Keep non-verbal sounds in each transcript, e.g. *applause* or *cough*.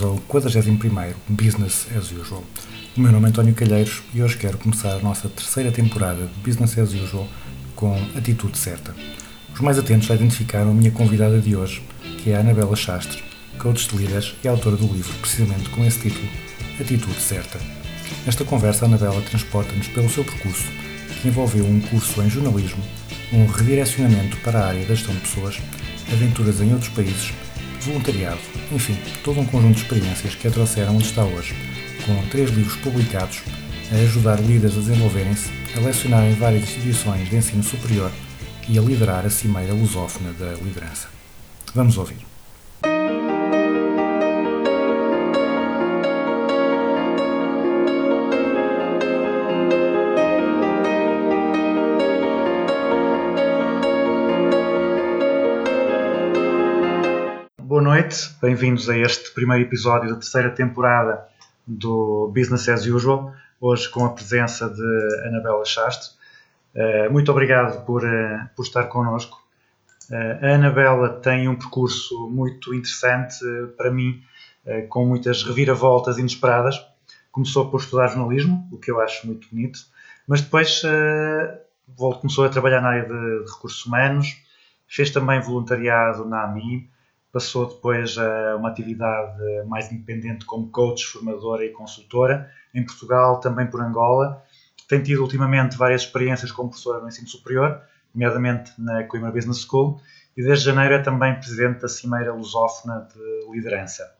Bem-vindos ao 41º Business as Usual. O meu nome é António Calheiros e hoje quero começar a nossa terceira temporada de Business as Usual com Atitude Certa. Os mais atentos já identificaram a minha convidada de hoje, que é a Anabela Chastre, coach de líderes e autora do livro precisamente com esse título, Atitude Certa. Nesta conversa, a Anabela transporta-nos pelo seu percurso, que envolveu um curso em jornalismo, um redirecionamento para a área da gestão de pessoas, aventuras em outros países, voluntariado, enfim, todo um conjunto de experiências que a trouxeram onde está hoje, com três livros publicados a ajudar líderes a desenvolverem-se, a lecionar em várias instituições de ensino superior e a liderar a cimeira lusófona da liderança. Vamos ouvir. Noite, bem-vindos a este primeiro episódio da terceira temporada do Business as Usual, hoje com a presença de Anabela Chastre. Eh, Muito obrigado por, eh, por estar connosco. Eh, A Anabela tem um percurso muito interessante para mim, com muitas reviravoltas inesperadas. Começou por estudar jornalismo, o que eu acho muito bonito, mas depois começou a trabalhar na área de recursos humanos, fez também voluntariado na AMI, passou depois a uma atividade mais independente como coach, formadora e consultora em Portugal, também por Angola. Tem tido ultimamente várias experiências como professora no ensino superior, nomeadamente na Coimbra Business School, e desde janeiro é também presidente da Cimeira Lusófona de Liderança.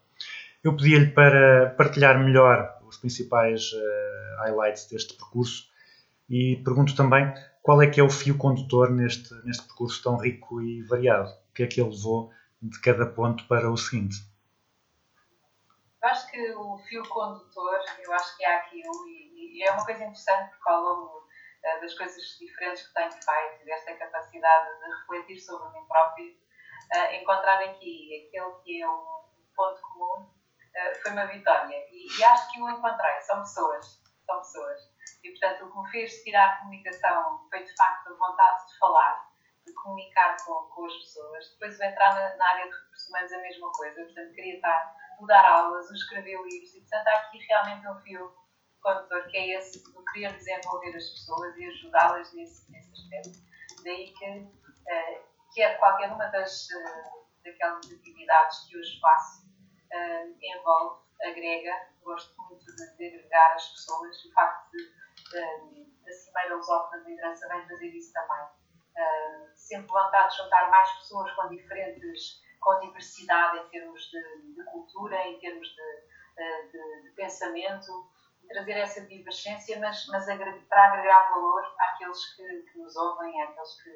Eu pedi-lhe para partilhar melhor os principais eh, highlights deste percurso e pergunto também qual é que é o fio condutor neste, neste percurso tão rico e variado. O que é que ele levou de cada ponto para o seguinte? Eu acho que o fio condutor, eu acho que há aqui um, e, é uma coisa interessante porque ao longo eh, das coisas diferentes que tenho feito, desta capacidade de refletir sobre mim próprio, eh, encontrar aqui aquele que é um ponto comum eh, foi uma vitória. E acho que o encontrei, são pessoas, são pessoas. E portanto o que me fez tirar a comunicação foi de facto a vontade de falar, de comunicar com, com as pessoas. Depois o entrar na, na área de recursos humanos a mesma coisa, portanto queria estar o dar aulas, escrever livros, e portanto há aqui realmente um fio condutor que é esse do querer desenvolver as pessoas e ajudá-las nesse, nesse aspecto. Daí que eh, quer qualquer uma das eh, daquelas atividades que hoje faço eh, envolve, agrega, gosto muito de, de agregar as pessoas, o facto de eh, a Cimeira Lusófona de Liderança vem fazer isso também. Eh, sempre vontade de juntar mais pessoas com diferentes com diversidade em termos de, de cultura, em termos de, eh, de, de pensamento, trazer essa divergência, mas, mas para agregar valor àqueles que, que nos ouvem, àqueles que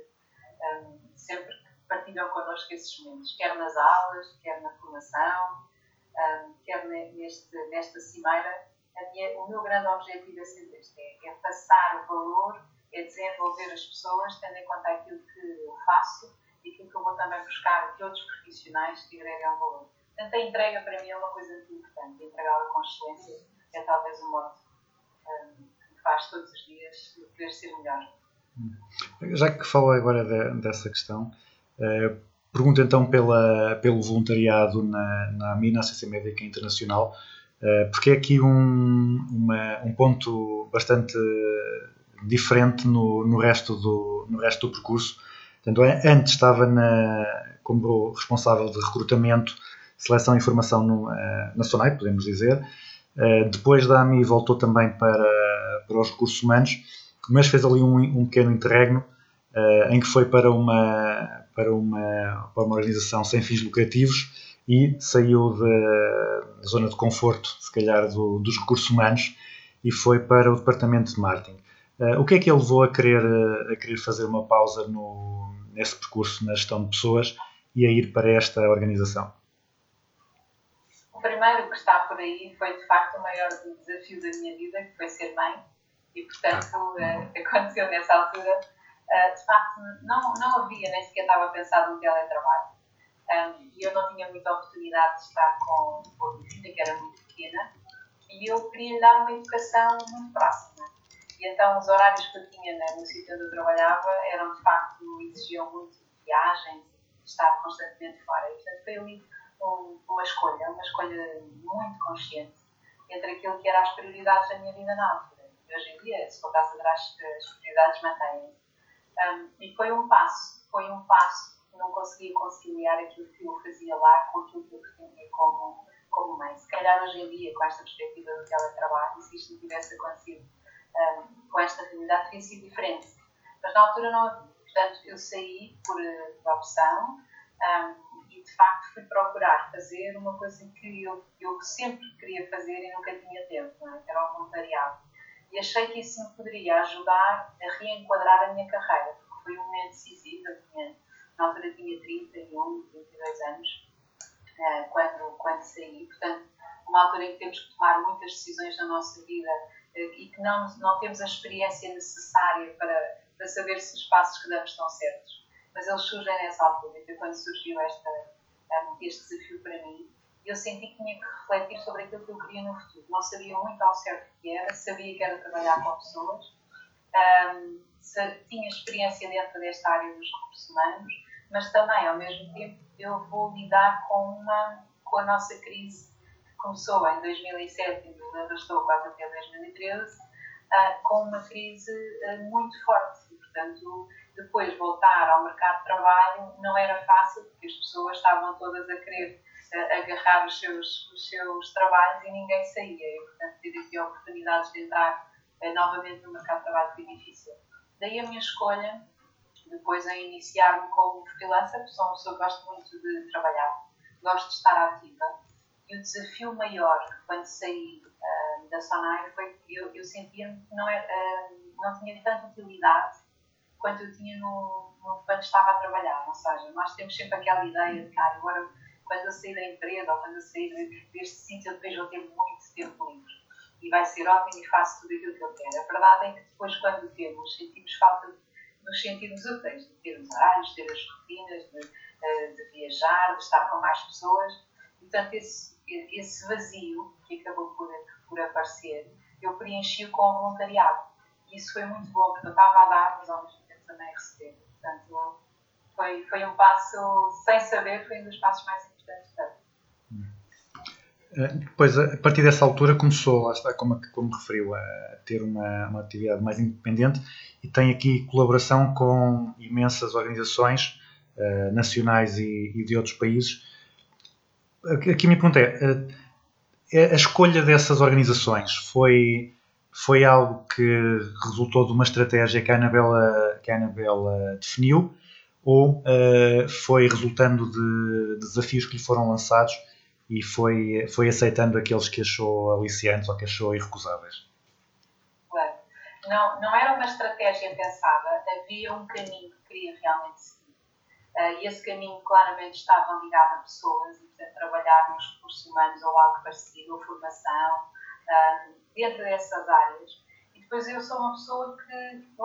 um, sempre partilham connosco esses momentos, quer nas aulas, quer na formação, um, quer ne- neste, nesta cimeira. Minha- o meu grande objetivo é sempre este, é, é passar o valor, é desenvolver as pessoas, tendo em conta aquilo que eu faço e aquilo que eu vou também buscar de outros profissionais que agregam valor. Portanto, a entrega para mim é uma coisa muito importante, entregá-la com excelência é talvez o modo um, que faz todos os dias querer ser melhor. Já que fala agora de- dessa questão, eh, pergunto então pela, pelo voluntariado na, na AMI, na Associação Médica Internacional, eh, porque é aqui um, uma- um ponto bastante diferente no, no, resto do, no resto do percurso. Portanto, an- antes estava na, como responsável de recrutamento, seleção e formação no, eh, na SONAI, podemos dizer. Eh, depois da AMI voltou também para, para os recursos humanos, mas fez ali um, um pequeno interregno eh, em que foi para uma, para, uma, para uma organização sem fins lucrativos e saiu da zona de conforto, se calhar, do- dos recursos humanos e foi para o departamento de marketing. Eh, o que é que ele levou a querer, eh, a querer fazer uma pausa no, nesse percurso na gestão de pessoas e a ir para esta organização? O primeiro que está por aí foi de facto o maior desafio da minha vida, que foi ser mãe. E portanto, eh, aconteceu nessa altura. Eh, de facto, não, não havia, nem sequer estava pensado no teletrabalho. Um, E eu não tinha muita oportunidade de estar com, com a minha filha, que era muito pequena, e eu queria lhe dar uma educação muito próxima. E então os horários que eu tinha na- no sítio onde eu trabalhava eram de facto, exigiam muito viagens, estar constantemente fora. E portanto foi ali um- uma escolha, uma escolha muito consciente entre aquilo que eram as prioridades da minha vida na altura. E hoje em dia, se voltasse atrás, as prioridades mantêm-se. Um, e foi um passo, foi um passo que não conseguia conciliar aquilo que eu fazia lá com aquilo que eu pretendia como, como mãe. Se calhar hoje em dia, com esta perspectiva do teletrabalho, se isto tivesse acontecido um, com esta realidade, teria sido diferente. Mas na altura não havia. Portanto, eu saí por, eh, por opção um, e de facto fui procurar fazer uma coisa que eu, eu sempre queria fazer e nunca tinha tempo, é? que era o voluntariado. E achei que isso me poderia ajudar a reenquadrar a minha carreira, porque foi um momento decisivo. Eu tinha, na altura tinha 31, 32 anos, eh, quando, quando saí. Portanto, uma altura em que temos que tomar muitas decisões na nossa vida e que não, não temos a experiência necessária para, para saber se os passos que damos estão certos. Mas eles surgem nessa altura. Então, quando surgiu esta, eh, este desafio para mim, eu senti que tinha que refletir sobre aquilo que eu queria no futuro. Não sabia muito ao certo o que era, sabia que era trabalhar com pessoas, um, se- tinha experiência dentro desta área dos recursos humanos, mas também, ao mesmo tempo, eu vou lidar com, uma, com a nossa crise começou em 2007 e nos arrastou quase até 2013, ah, com uma crise ah, muito forte. E, portanto, depois voltar ao mercado de trabalho não era fácil, porque as pessoas estavam todas a querer ah, agarrar os seus, os seus trabalhos e ninguém saía. E, portanto, ter aqui oportunidades de entrar novamente no mercado de trabalho foi difícil. Daí a minha escolha, depois em iniciar-me como freelancer, porque sou uma pessoa que gosto muito de trabalhar, gosto de estar ativa. E o desafio maior quando saí ah, da Sonai foi que eu, eu sentia-me que não, era, ah, não tinha tanta utilidade quanto eu tinha no, no, quando estava a trabalhar. Ou seja, nós temos sempre aquela ideia de que ah, agora, quando eu sair da empresa ou quando eu sair de- deste sítio, eu depois vou ter muito tempo livre e vai ser ótimo e faço tudo aquilo que eu quero. A verdade é que depois, quando temos, sentimos falta nos sentirmos úteis, de ter os horários, de ter as rotinas, de, eh, de viajar, de estar com mais pessoas. Portanto, esse, esse vazio que acabou por, por aparecer, eu preenchi-o com o voluntariado. E isso foi muito bom, porque eu estava a dar, mas ao mesmo tempo também a receber. Portanto, foi, foi um passo, sem saber, foi um dos passos mais importantes para mim. Eh, Depois, a partir dessa altura, começou, lá está, como, como referiu, a ter uma, uma atividade mais independente e tem aqui colaboração com imensas organizações eh, nacionais e, e de outros países. Aqui a minha pergunta é, eh, a escolha dessas organizações foi, foi algo que resultou de uma estratégia que a Anabela, que a Anabela definiu ou eh, foi resultando de, de desafios que lhe foram lançados e foi, foi aceitando aqueles que achou aliciantes ou que achou irrecusáveis. Não, não era uma estratégia pensada, havia um caminho que queria realmente seguir. Ah, e esse caminho claramente estava ligado a pessoas e, portanto, trabalhar nos recursos humanos ou algo parecido, ou formação, ah, dentro dessas áreas. E depois eu sou uma pessoa que,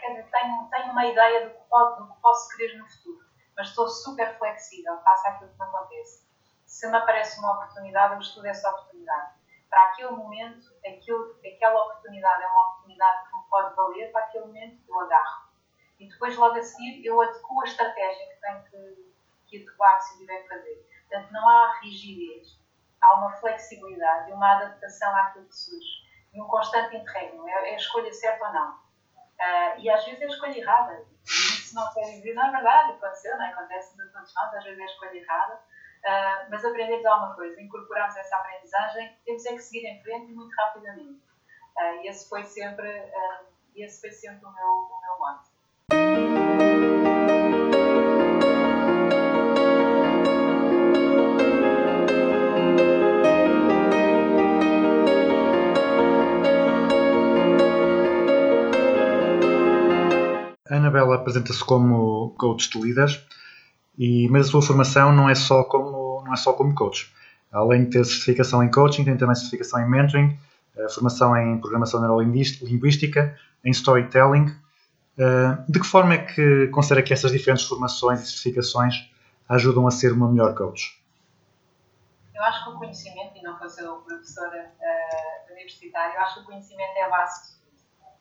quer dizer, tenho, tenho uma ideia do que, pode, do que posso querer no futuro, mas estou super flexível, faço aquilo que me acontece. Se me aparece uma oportunidade, eu estudo essa oportunidade para aquele momento, aquilo, aquela oportunidade é uma oportunidade que me pode valer, para aquele momento eu agarro. E depois, logo a seguir, eu adequo a estratégia que tenho que, que adequar se tiver que fazer. Portanto, não há rigidez, há uma flexibilidade e uma adaptação àquilo que surge. E um constante interregno, é, é a escolha certa ou não. Ah, e às vezes é a escolha errada. Isso não quer dizer, não é verdade, aconteceu, não é? acontece a todos nós, às vezes é a escolha errada. Uh, mas aprendemos alguma coisa, incorporamos essa aprendizagem, temos é que seguir em frente e muito rapidamente. Uh, e esse foi sempre, uh, esse foi sempre o meu, o meu mote. A Anabela apresenta-se como coach de líderes, e, mas a sua formação não é só como, não é só como coach. Além de ter certificação em coaching, tem também certificação em mentoring, eh, formação em programação neurolinguística, em storytelling. Eh, De que forma é que considera que essas diferentes formações e certificações ajudam a ser uma melhor coach? Eu acho que o conhecimento, e não vou ser professora eh, universitária, eu acho que o conhecimento é a base.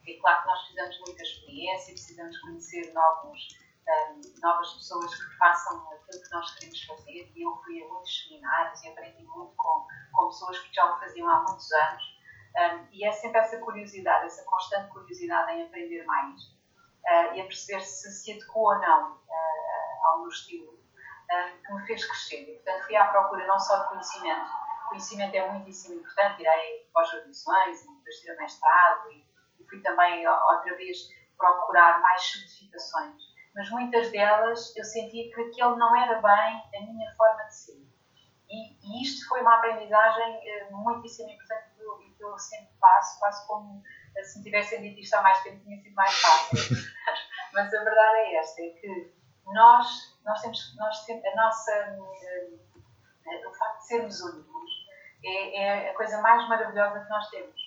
É claro que nós precisamos de muita experiência, precisamos conhecer novos, eh, novas pessoas que façam aquilo que nós queremos fazer. E eu fui a muitos seminários e aprendi muito com, com pessoas que já o faziam há muitos anos. Um, e é sempre essa curiosidade, essa constante curiosidade em aprender mais uh, e a perceber se se adequou ou não uh, ao meu estilo, uh, que me fez crescer. E, portanto, fui à procura não só de conhecimento, conhecimento é muitíssimo importante, irei pós-graduações, depois tive mestrado e fui também outra vez procurar mais certificações. Mas muitas delas eu sentia que aquele não era bem a minha forma de ser. E, e isto foi uma aprendizagem eh, muitíssimo importante que eu, que eu sempre passo, quase como eh, se me tivessem dito isto há mais tempo tinha sido mais fácil. *laughs* Mas a verdade é esta, é que nós, nós temos, nós temos a nossa, eh, o facto de sermos únicos é, é a coisa mais maravilhosa que nós temos.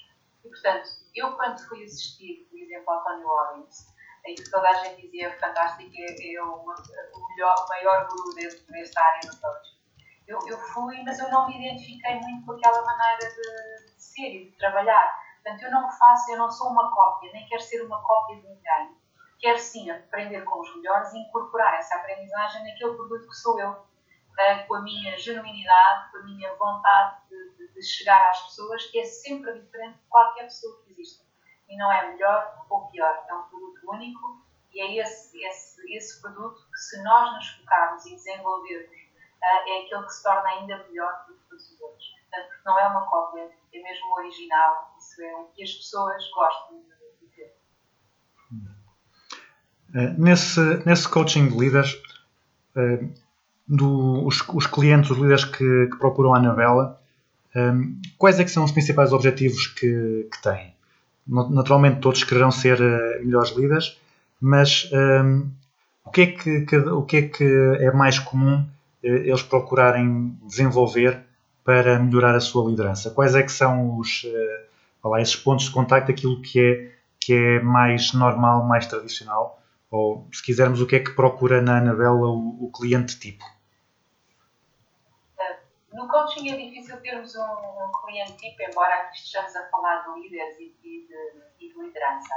E portanto, eu quando fui assistir, por exemplo, ao Tony Robbins, em que toda a gente dizia fantástico, é, é o, o, melhor, o maior guru dentro desta área do coaching eu, eu fui, mas eu não me identifiquei muito com aquela maneira de, de, ser e de trabalhar. Portanto, eu não faço, eu não sou uma cópia, nem quero ser uma cópia de ninguém. Quero sim aprender com os melhores e incorporar essa aprendizagem naquele produto que sou eu, uh, com a minha genuinidade, com a minha vontade de, de, chegar às pessoas, é sempre diferente de qualquer pessoa que exista. E não é melhor ou pior, é um produto único e é esse, esse, esse produto que, se nós nos focarmos e desenvolvermos é aquele que se torna ainda melhor do que os outros. Portanto, não é uma cópia, é mesmo o original, isso é o que as pessoas gostam de ter. Nesse, nesse coaching de líderes, do, os, os, clientes, os líderes que, que procuram a Anabela, um, quais é que são os principais objetivos que, que têm? Naturalmente todos quererão ser uh, melhores líderes, mas um, o, que é que, que, o que é que é mais comum eles procurarem desenvolver para melhorar a sua liderança? Quais é que são os, lá, esses pontos de contacto, aquilo que é, que é mais normal, mais tradicional? Ou, se quisermos, o que é que procura na Anabela o, o cliente tipo? No coaching é difícil termos um, um cliente tipo, embora aqui estejamos a falar de líderes e, e, de, de, liderança.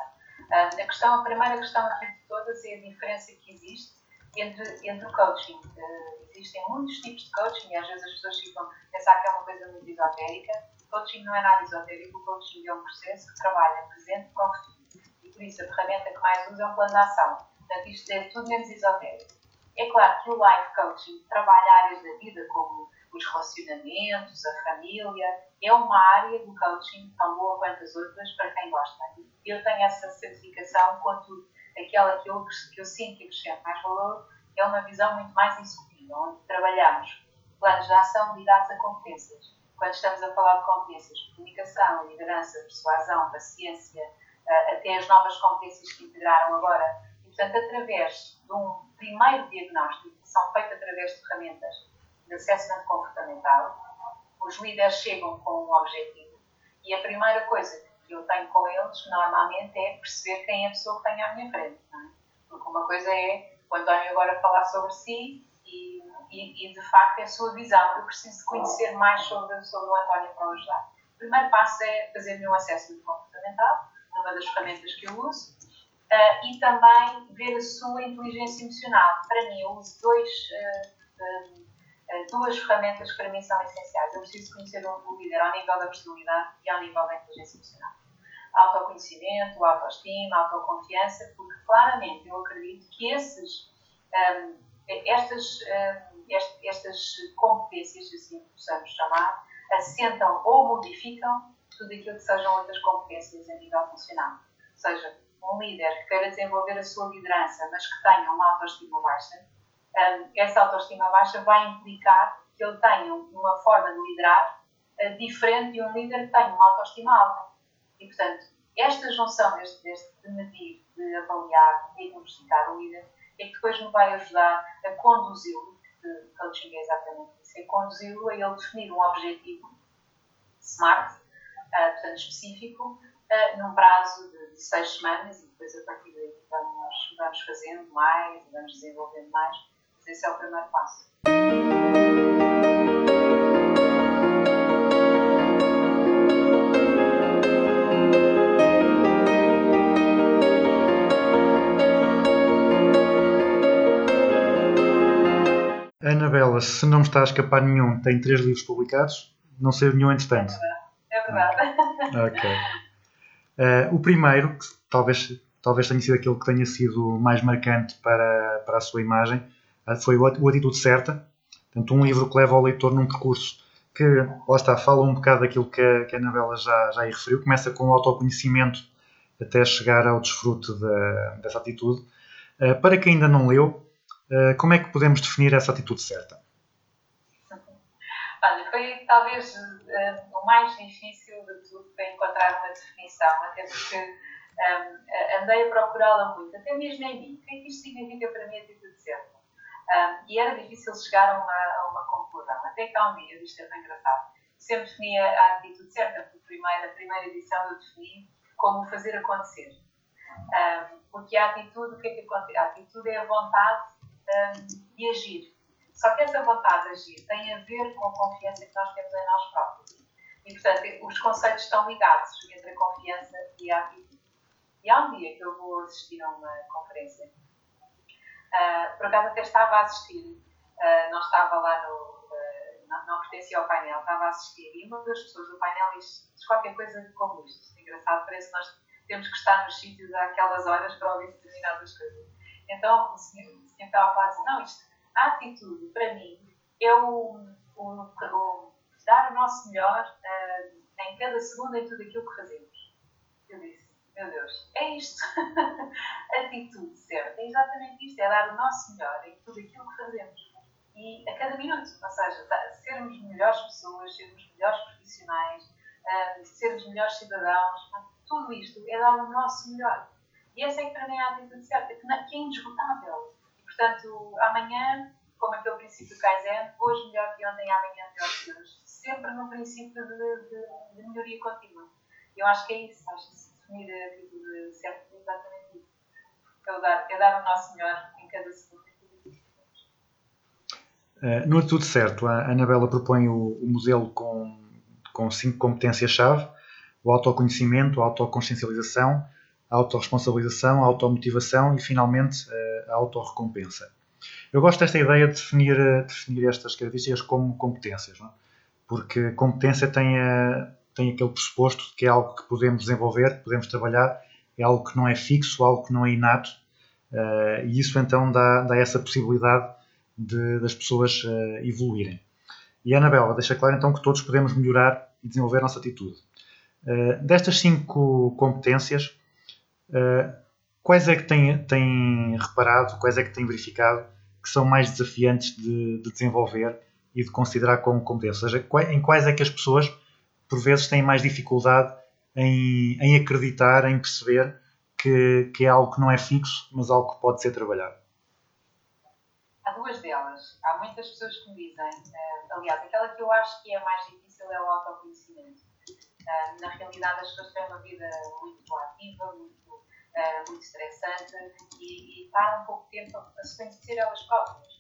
a, questão, a primeira questão de todas é a diferença que existe entre, entre o coaching. Uh, existem muitos tipos de coaching e às vezes as pessoas ficam a pensar que é uma coisa muito esotérica. Coaching não é nada esotérico, o coaching é um processo que trabalha presente o futuro. E por isso a ferramenta que mais usa é um plano de ação. Portanto, isto é tudo menos esotérico. É claro que o life coaching trabalha áreas da vida como os relacionamentos, a família. É uma área do coaching tão boa quanto as outras para quem gosta. Eu tenho essa certificação quanto aquela que eu, que eu sinto que acrescenta mais valor, é uma visão muito mais executiva, onde trabalhamos planos de ação ligados a competências. Quando estamos a falar de competências comunicação, liderança, persuasão, paciência, até as novas competências que integraram agora. E, portanto, através de um primeiro diagnóstico, que são feitos através de ferramentas assessment comportamental, os líderes chegam com um objetivo e a primeira coisa que eu tenho com eles, normalmente, é perceber quem é a pessoa que tem à minha frente. É? Porque uma coisa é o António agora falar sobre si e, e, e, de facto, é a sua visão. Eu preciso conhecer mais sobre, sobre o António para o ajudar. O primeiro passo é fazer-lhe um acesso comportamental, numa das ferramentas que eu uso, uh, e também ver a sua inteligência emocional. Para mim, eu uso dois, uh, duas ferramentas que para mim são essenciais. Eu preciso conhecer o líder ao nível da personalidade e ao nível da inteligência emocional autoconhecimento, autoestima, autoconfiança, porque claramente eu acredito que esses, um, estas, um, estas competências, se assim possamos chamar, assentam ou modificam tudo aquilo que sejam outras competências a nível funcional. Ou seja, um líder que queira desenvolver a sua liderança, mas que tenha uma autoestima baixa, essa autoestima baixa vai implicar que ele tenha uma forma de liderar uh, diferente de um líder que tenha uma autoestima alta. E, portanto, esta junção deste, deste de medir, de avaliar, de diagnosticar o líder, é que depois me vai ajudar a conduzi-lo, que coaching é exatamente isso, é conduzi-lo a ele definir um objetivo SMART, ah, portanto específico, ah, num prazo de, de seis semanas e depois a partir daí vamos, vamos fazendo mais, vamos desenvolvendo mais. Esse é o primeiro passo. Anabela, se não me está a escapar nenhum, tem três livros publicados, não sei nenhum entretanto. É verdade. Ok. Eh, o primeiro, que talvez, talvez tenha sido aquele que tenha sido mais marcante para, para a sua imagem, foi o, At- o Atitude Certa. Portanto, um livro que leva o leitor num percurso que, lá está, fala um bocado daquilo que a, que a Anabela já, já aí referiu. Começa com o autoconhecimento até chegar ao desfrute dessa atitude. Eh, para quem ainda não leu, eh, como é que podemos definir essa atitude certa? Olha, foi talvez eh, o mais difícil de tudo para encontrar uma definição, até porque eh, andei a procurá-la muito, até mesmo em mim. O que é que isto significa para mim a atitude certa? Ah, e era difícil chegar a uma, a uma conclusão. Até que há um dia, isto é tão engraçado, sempre definia a atitude certa, porque primeiro, a primeira edição eu defini como fazer acontecer. Ah, porque a atitude, o que é que acontece? A atitude é a vontade ah, de agir. Só que essa vontade de agir tem a ver com a confiança que nós temos em nós próprios. E, portanto, os conceitos estão ligados entre a confiança e a atitude. E há um dia que eu vou assistir a uma conferência. Ah, por acaso até estava a assistir, ah, não estava lá no. ah, não, não pertencia ao painel, estava a assistir. E uma das pessoas do painel diz, diz qualquer coisa como isto. Engraçado, parece que nós temos que estar nos sítios àquelas horas para ouvir determinadas coisas. Então o senhor, o senhor estava a falar assim: não, isto, a atitude, para mim, é o, o, o dar o nosso melhor em cada segundo em tudo aquilo que fazemos. Eu disse, meu Deus, é isto. *laughs* atitude certa. É exatamente isto, é dar o nosso melhor em tudo aquilo que fazemos. E a cada minuto, ou seja, sermos melhores pessoas, sermos melhores profissionais, ah, sermos melhores cidadãos, tudo isto é dar o nosso melhor. E essa é que para mim é a atitude certa, que é indesgotável. Portanto, amanhã, como aquele princípio Kaizen, hoje melhor que ontem, amanhã melhor que hoje. Sempre no princípio de, de- de melhoria contínua. Eu acho que é isso, acho que definir a atitude certa é exatamente isso. É dar, é dar o nosso melhor em cada segundo. Eh, no Atitude Certo, a Anabela propõe o, o modelo com, com cinco competências-chave: o autoconhecimento, a autoconsciencialização, a autorresponsabilização, a automotivação e, finalmente, eh, a autorrecompensa. Eu gosto desta ideia de definir, eh, definir estas características como competências, é? porque competência tem, a- tem aquele pressuposto de que é algo que podemos desenvolver, que podemos trabalhar, é algo que não é fixo, algo que não é inato, eh, e isso então dá, dá essa possibilidade de- das pessoas eh, evoluírem. E a Anabela deixa claro então que todos podemos melhorar e desenvolver a nossa atitude. Eh, destas cinco competências, quais é que tem, tem reparado, quais é que tem verificado que são mais desafiantes de, de desenvolver e de considerar como competências? Ou seja, em quais é que as pessoas, por vezes, têm mais dificuldade em, em acreditar, em perceber que, que é algo que não é fixo, mas algo que pode ser trabalhado? Há duas delas. Há muitas pessoas que me dizem, eh, aliás, aquela que eu acho que é mais difícil é o autoconhecimento. Eh, na realidade, as pessoas têm uma vida muito ativa, muito, eh, muito estressante e, e param pouco tempo a se conhecer elas próprias.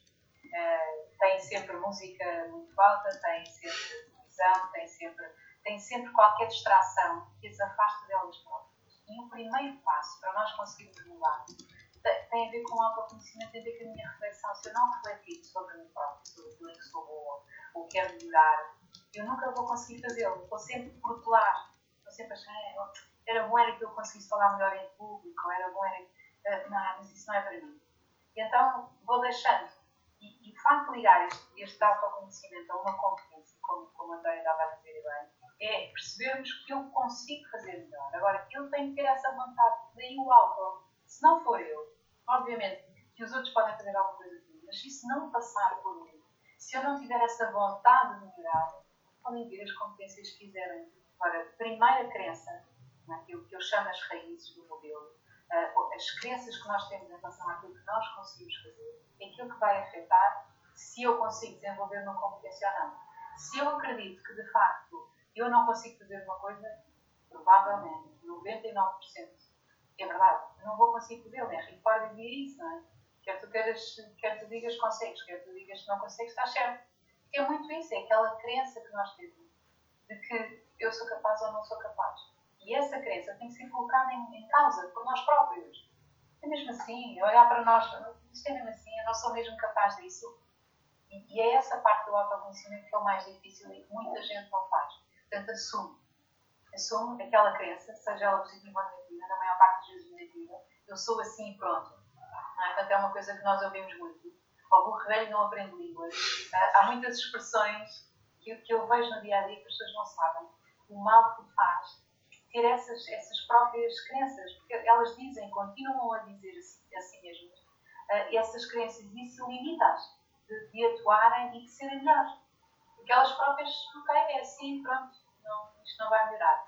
Eh, têm sempre música muito alta, têm sempre televisão, têm sempre, têm sempre qualquer distração que as afasta delas próprias. E o primeiro passo para nós conseguirmos mudar tem tem a ver com o autoconhecimento, tem a ver com a minha reflexão. Se eu não refletir sobre mim próprio, sobre aquilo que sou boa, ou quero melhorar, eu nunca vou conseguir fazê-lo. Vou sempre protelar. Vou sempre achar, "Ah, era bom era que eu conseguisse falar melhor em público, era bom era ah, Não, mas isso não é para mim. E então vou deixando. E, e de facto ligar este, este autoconhecimento a uma competência, como, como a Antónia estava a dizer bem, é percebermos que eu consigo fazer melhor. Agora, eu tenho que ter essa vontade. Daí o auto. Se não for eu, obviamente que os outros podem fazer alguma coisa mim, mas se isso não passar por mim, se eu não tiver essa vontade de melhorar, podem vir as competências que quiserem. Agora, primeira crença aquilo que eu chamo as raízes do modelo, ah, as crenças que nós temos em relação àquilo que nós conseguimos fazer, aquilo que vai afetar se eu consigo desenvolver uma competência ou não. Se eu acredito que, de facto, eu não consigo fazer uma coisa, provavelmente, 99% é verdade, não vou conseguir fazer. O Henrique pode dizer isso, não é? Quer tu, queiras, quer tu digas que consegues, quer tu digas que não consegues, está certo. É muito isso, é aquela crença que nós temos de que eu sou capaz ou não sou capaz. E essa crença tem que ser colocada em, em causa por nós próprios. É mesmo assim, olhar para nós, isto é mesmo assim, eu não sou mesmo capaz disso. E, e é essa parte do autoconhecimento que é o mais difícil e que muita gente não faz. Portanto, assume. Assume aquela crença, seja ela positiva ou negativa, na maior parte das vezes negativa. Eu sou assim e pronto. Não é? Portanto, é uma coisa que nós ouvimos muito. O burro velho não aprende línguas. Há muitas expressões que, que eu vejo no dia a dia que as pessoas não sabem. O mal que faz ter essas, essas próprias crenças, porque elas dizem, continuam a dizer a si, mesmas, essas crenças e isso limita-as de, de atuarem e de serem melhores. Porque elas próprias, ok, é assim, pronto, não, isto não vai melhorar.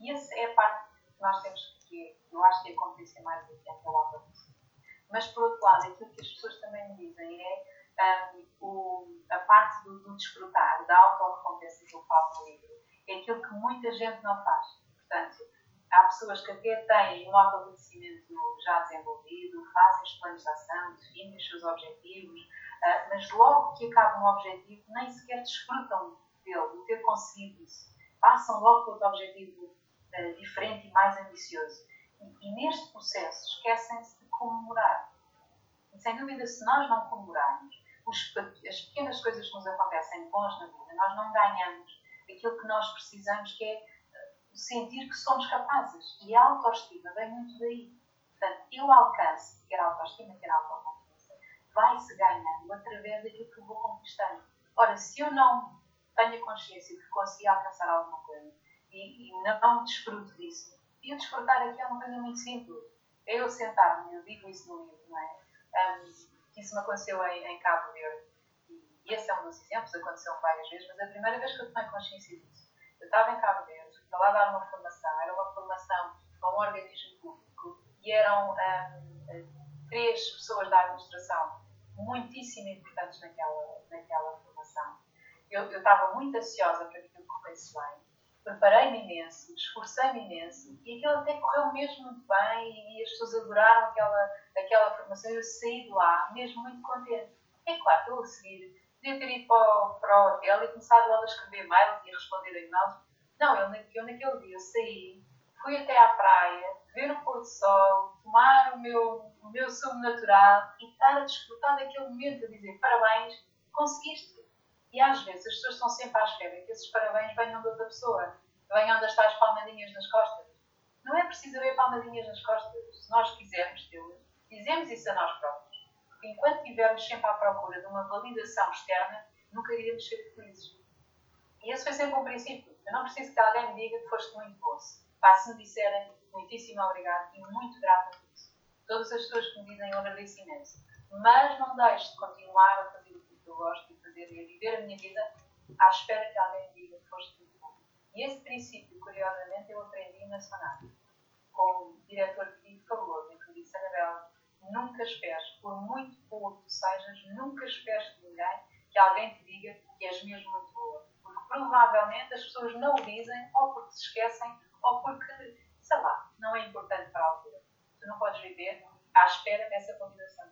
E essa é a parte que nós temos que, eu acho que é a competência mais importante, é o autoconhecimento. Mas, por outro lado, aquilo que as pessoas também me dizem é ahm, o- a parte do, do desfrutar, da autorrecompensa que eu falo no livro, é aquilo que muita gente não faz. Portanto, há pessoas que até têm um autoconhecimento já desenvolvido, fazem os planos de ação, definem os seus objetivos, ah, mas logo que acabam um objetivo, nem sequer desfrutam dele, de ter conseguido isso. Passam logo para outro objetivo ah, diferente e mais ambicioso. E, e neste processo esquecem-se de comemorar. E sem dúvida, se nós não comemorarmos os as pequenas coisas que nos acontecem bons na vida, nós não ganhamos aquilo que nós precisamos, que é eh, sentir que somos capazes. E a autoestima vem muito daí. Portanto, eu alcance, quer autoestima, quer autoconfiança, vai-se ganhando através daquilo que eu vou conquistando. Ora, se eu não tenho a consciência de que consegui alcançar alguma coisa e, e não desfruto disso, e o desfrutar aqui é uma coisa muito simples. É eu sentar-me, eu digo isso no livro, não é? Ahm, isso me aconteceu em, em Cabo Verde. E esse é um dos exemplos, aconteceu várias vezes, mas a primeira vez que eu tomei consciência disso, eu estava em Cabo Verde, fui lá dar uma formação, era uma formação a um organismo público, e eram ahm, três pessoas da administração muitíssimo importantes naquela, naquela formação. Eu, estava muito ansiosa para que aquilo corresse bem, preparei-me imenso, esforcei-me imenso, e aquilo até correu mesmo muito bem, e as pessoas adoraram aquela, aquela formação, eu saí de lá mesmo muito contente. É claro a seguir podia ter ido para o, para o hotel e começado logo a escrever mails e a responder a e-mails. Não, eu, eu naquele dia eu saí, fui até à praia, ver o pôr do sol, tomar o meu, o meu sumo natural e estar a desfrutar daquele momento, a dizer parabéns, conseguiste. E às vezes as pessoas estão sempre à espera que esses parabéns venham de outra pessoa, venham das tais palmadinhas nas costas. Não é preciso haver palmadinhas nas costas. Se nós quisermos tê-las, dizemos isso a nós próprios. Porque enquanto estivermos sempre à procura de uma validação externa, nunca iremos ser felizes. E esse foi sempre um princípio. Eu não preciso que alguém me diga que foste muito bom. Pá, se me disserem, muitíssimo obrigado e muito grata por isso. Todas as pessoas que me dizem, eu agradeço imenso. Mas não deixe de continuar a fazer o que eu gosto de fazer e a viver a minha vida à espera que alguém me diga que foste muito bom. E esse princípio, curiosamente, eu aprendi na Sonata, com um diretor que fabuloso, e que me disse, Anabela, nunca esperes, por muito boa que tu sejas, nunca esperes de ninguém que alguém te diga que és mesmo muito boa. Porque provavelmente as pessoas não o dizem, ou porque se esquecem, ou porque, sei lá, não é importante para a altura. Tu não podes viver à espera dessa validação.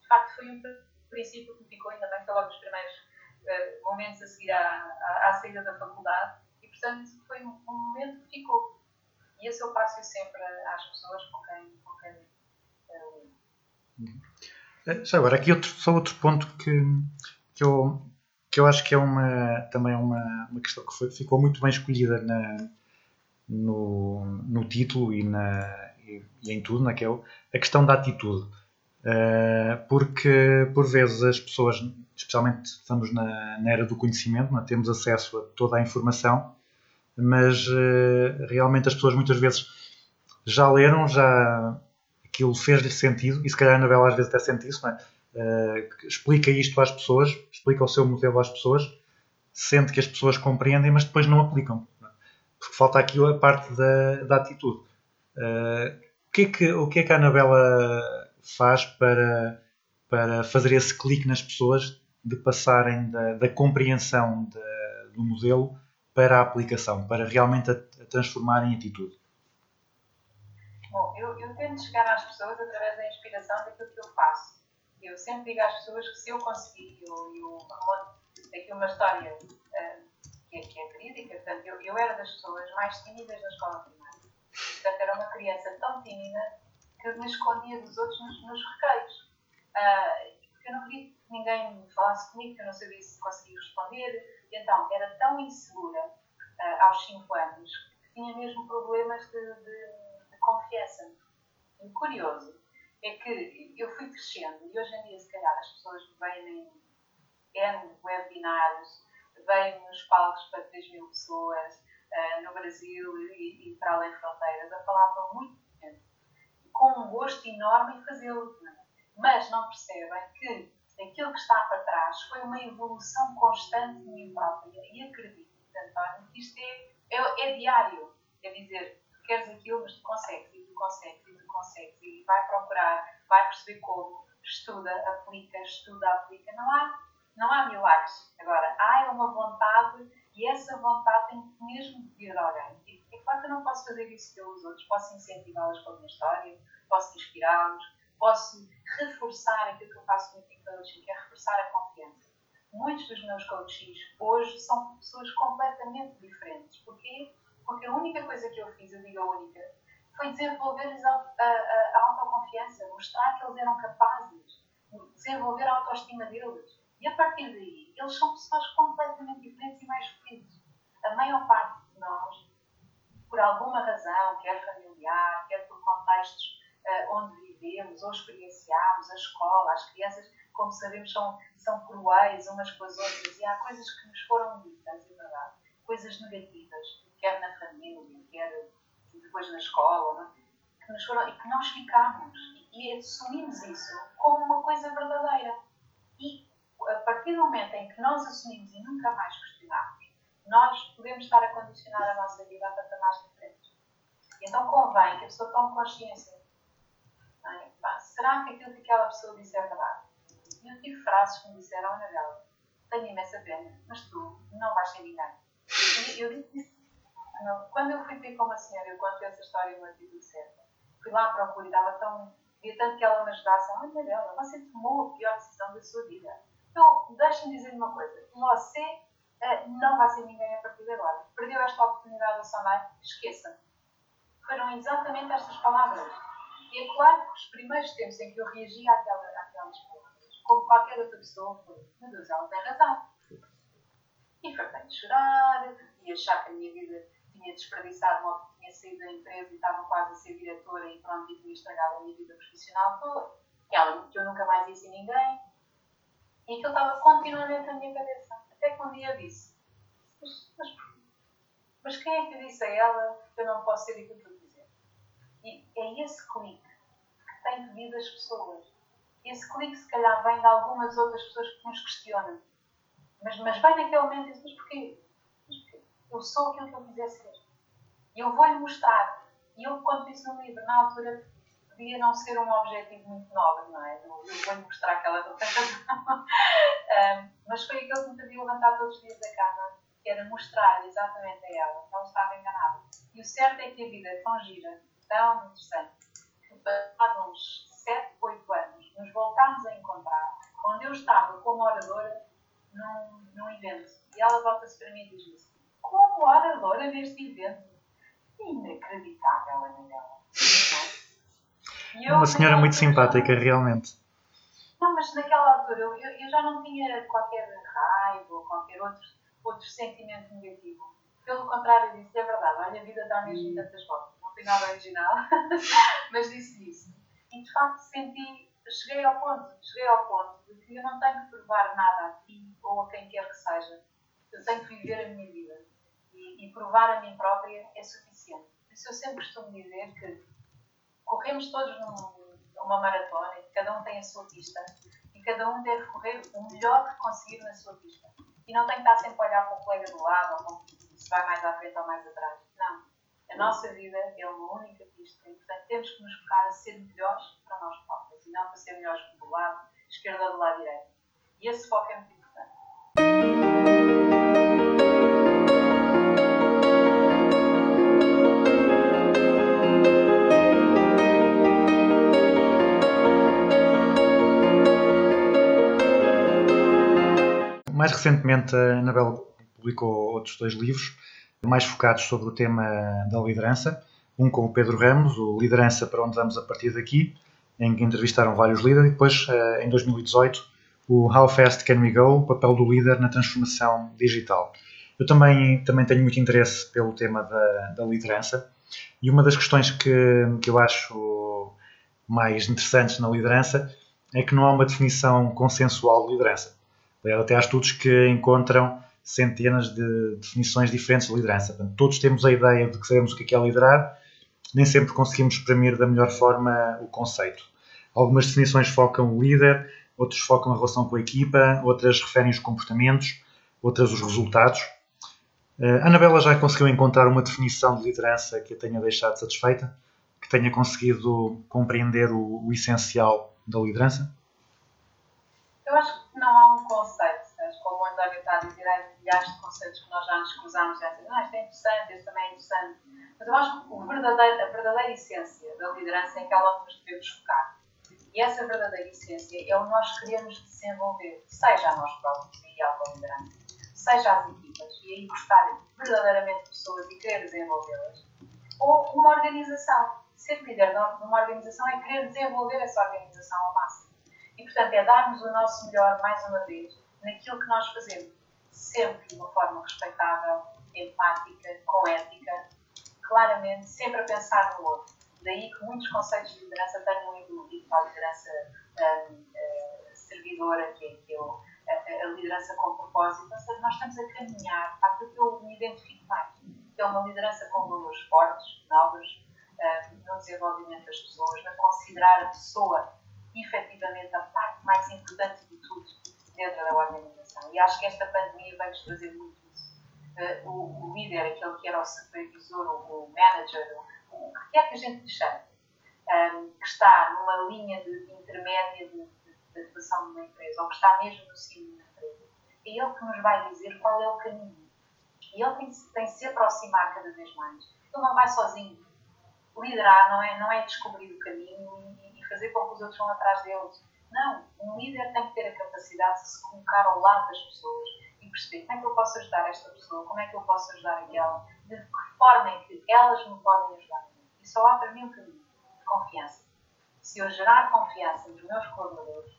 De facto, foi um princípio que me ficou, ainda bem, foi logo nos primeiros eh, momentos a seguir à, à, à saída da faculdade, e portanto foi um, um momento que ficou. E esse eu passo sempre às pessoas com quem, com quem eh, lido. Eh, Já agora, aqui outro, só outro ponto que, que, eu, que eu acho que é uma, também é uma, uma questão que foi- ficou muito bem escolhida na, no, no título e, na, e, e em tudo, naquele, a questão da atitude. Eh, porque, por vezes, as pessoas, especialmente estamos na, na era do conhecimento, não é? temos acesso a toda a informação, mas eh, realmente as pessoas muitas vezes já leram, já aquilo fez-lhe sentido, e se calhar a Anabela às vezes até sente isso, não é? Eh, explica isto às pessoas, explica o seu modelo às pessoas, sente que as pessoas compreendem, mas depois não aplicam. Porque falta aqui a parte da, da atitude. Uh, o, que é que, o que é que a Anabela faz para, para fazer esse clique nas pessoas de passarem da, da compreensão do modelo para a aplicação, para realmente a, a transformar em atitude? Bom, eu, eu tento chegar às pessoas através da inspiração daquilo que eu faço. Eu sempre digo às pessoas que se eu conseguir, eu, eu remonto aqui uma história ah, que, que é verídica, portanto, eu, eu era das pessoas mais tímidas da escola primária. Portanto, era uma criança tão tímida que me escondia dos outros nos, nos recreios. Ah, porque eu não queria que ninguém falasse comigo, que eu não sabia se conseguia responder. E então, era tão insegura ah, aos 5 anos que tinha mesmo problemas de, de- de confiança. E curioso é que eu fui crescendo e hoje em dia, se calhar, as pessoas veem em N webinars, veem nos palcos para 3 mil pessoas ah, no Brasil e, e para além fronteiras a falar para muito gente com um gosto enorme em fazê-lo. Mas não percebem que aquilo que está para trás foi uma evolução constante de mim própria. E acredito, António, que isto é, é, é diário. É dizer, tu queres aquilo, mas tu consegues, e tu consegues, e tu consegues. E vai procurar, vai perceber como, estuda, aplica, estuda, aplica. Não há, não há milagres. Agora, há uma vontade e essa vontade tem mesmo vir de alguém. E é claro que eu não posso fazer isso pelos outros, posso incentivá-los com a minha história, posso inspirá-los, posso reforçar aquilo que eu faço em coaching, que é reforçar a confiança. Muitos dos meus coaches hoje são pessoas completamente diferentes. Porquê? Porque a única coisa que eu fiz, eu digo a única, foi desenvolver-lhes a, a- a- a autoconfiança, mostrar que eles eram capazes, desenvolver a autoestima deles. E a partir daí, eles são pessoas completamente diferentes e mais felizes. A maior parte de nós, por alguma razão, quer familiar, quer por contextos eh, onde vivemos ou experienciamos, a escola, as crianças, como sabemos, são, são cruéis umas com as outras e há coisas que nos foram ditas, é verdade, coisas negativas, quer na família, quer depois na escola, é? que nos foram, e que nós ficamos e assumimos isso como uma coisa verdadeira. E a partir do momento em que nós assumimos e nunca mais questionamos, nós podemos estar a condicionar a nossa vida a patamares diferentes. Então convém que a pessoa tome consciência. é? Será que aquilo que aquela pessoa disse é verdade? Eu tive frases que me disseram, Ana Bela, tenho imensa pena, mas tu não vais ser ninguém. E eu disse Quando eu fui ter com uma senhora, eu contei essa história no atitude certa. Fui lá à procura e estava tão. Via tanto que ela me ajudasse. Ana Bela, você tomou a pior decisão da sua vida. Então, deixa-me dizer uma coisa. Você eh, não vai ser ninguém a partir de agora. Perdeu esta oportunidade da sua? Esqueça. Foram exatamente estas palavras. E é claro que os primeiros tempos em que eu reagi àquela, àquelas palavras, como qualquer outra pessoa, foi: meu Deus, ela tem razão. E fartei de chorar, e achar que a minha vida tinha desperdiçado uma tinha saído da empresa e estava quase a ser diretora e pronto, e tinha estragado a minha vida profissional toda. Que, ela, que eu nunca mais ia ser ninguém. E aquilo estava continuamente na minha cabeça. Até que um dia disse: Mas, mas, mas quem é que disse a ela que eu não posso ser aquilo que eu quiser? E é esse clique que tem pedido as pessoas. Esse clique, se calhar, vem de algumas outras pessoas que nos questionam. Mas, mas vai naquele momento e diz? Mas porquê? Eu sou aquilo que eu quiser ser. E eu vou-lhe mostrar. E eu, quando disse no livro, na altura, podia não ser um objetivo muito nobre, não é? Eu vou-lhe mostrar que ela tem razão. *laughs* Mas foi aquilo que me fazia levantar todos os dias da cama, que era mostrar exatamente a ela que ela estava enganada. E o certo é que a vida é tão gira, tão interessante, que passados uns 7, 8 anos, nos voltámos a encontrar, onde eu estava como oradora num, num evento. E ela volta-se para mim e diz assim, como oradora neste evento? Inacreditável, Anabela. E eu, Uma senhora muito simpática, realmente. não, mas naquela altura eu, eu, já não tinha qualquer raiva ou qualquer outro, outro sentimento negativo. Pelo contrário, eu disse, é verdade, olha, a vida dá mesmo tantas voltas. Não tem nada original, *laughs* mas disse isso. E de facto senti, cheguei ao ponto, cheguei ao ponto de que eu não tenho que provar nada a ti ou a quem quer que seja. Eu tenho que viver a minha vida. E, e provar a mim própria é suficiente. Por isso eu sempre costumo dizer que corremos todos num- numa maratona e cada um tem a sua pista e cada um deve correr o melhor que conseguir na sua pista. E não tem que estar sempre a olhar para o colega do lado ou se vai mais à frente ou mais atrás. A nossa vida é uma única pista e, portanto, temos que nos focar a ser melhores para nós próprios e não para ser melhores do lado esquerdo ou do lado direito. E esse foco é muito importante. Mais recentemente, a Anabela publicou outros dois livros, mais focados sobre o tema da liderança. Um com o Pedro Ramos, o Liderança para onde vamos a partir daqui, em que entrevistaram vários líderes, e depois, eh, em 2018, o How Fast Can We Go, o papel do líder na transformação digital. Eu também, também tenho muito interesse pelo tema da, da liderança, e uma das questões que, que eu acho mais interessantes na liderança é que não há uma definição consensual de liderança. Até há estudos que encontram centenas de definições diferentes de liderança. Portanto, todos temos a ideia de que sabemos o que é, que é liderar, nem sempre conseguimos exprimir da melhor forma o conceito. Algumas definições focam o líder, outras focam a relação com a equipa, outras referem os comportamentos, outras os resultados. Eh, A Anabela já conseguiu encontrar uma definição de liderança que a tenha deixado satisfeita, que tenha conseguido compreender o, o essencial da liderança? Eu acho que não há um conceito, sabes? como está a dizer, há milhares de conceitos que nós já nos cruzamos e dizemos, ah, isto é interessante, este também é interessante. Mas eu acho que o verdadeiro, a verdadeira essência da liderança é aquela onde nos devemos focar. E essa verdadeira essência é o nós queremos desenvolver, seja a nós próprios e a auto-liderança, seja as equipas, e aí gostarem verdadeiramente de pessoas e querer desenvolvê-las, ou uma organização. Ser líder numa organização é querer desenvolver essa organização ao máximo. E, portanto, é darmos o nosso melhor, mais uma vez, naquilo que nós fazemos. Sempre de uma forma respeitável, empática, com ética, claramente, sempre a pensar no outro. Daí que muitos conceitos de liderança tenham evoluído para a liderança hum, eh, servidora, que é, é a, a liderança com propósito. Ou seja, nós estamos a caminhar para que eu me identifico mais, é uma liderança com valores fortes, nobres, hum, no desenvolvimento das pessoas, na considerar a pessoa efetivamente a parte mais importante de tudo dentro da organização. E acho que esta pandemia vai-nos trazer muito isso. Eh, o, o líder, aquele que era o supervisor, o, o manager, o, que quer que a gente lhe chame, ehm, que está numa linha de, de intermédia de, de, de atuação de uma empresa, ou que está mesmo no cimo da empresa, é ele que nos vai dizer qual é o caminho. E ele tem, tem de se aproximar cada vez mais. Ele não vai sozinho. Liderar não é, não é descobrir o caminho e fazer com que os outros vão atrás deles. Não, um líder tem que ter a capacidade de se colocar ao lado das pessoas e perceber como é que eu posso ajudar esta pessoa, como é que eu posso ajudar aquela, de que forma é que elas me podem ajudar. E só há para mim um caminho, de confiança. Se eu gerar confiança nos meus colaboradores,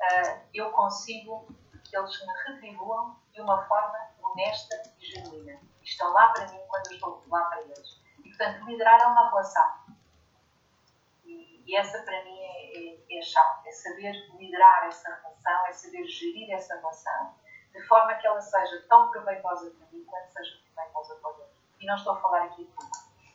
ah, eu consigo que eles me retribuam de uma forma honesta e genuína. Estão lá para mim quando eu estou lá para eles. E, portanto, liderar é uma relação. E, essa, para mim, é, é, é chave. É saber liderar essa relação, é saber gerir essa relação, de forma que ela seja tão proveitosa para mim quanto seja proveitosa para outros. E não estou a falar aqui de tudo.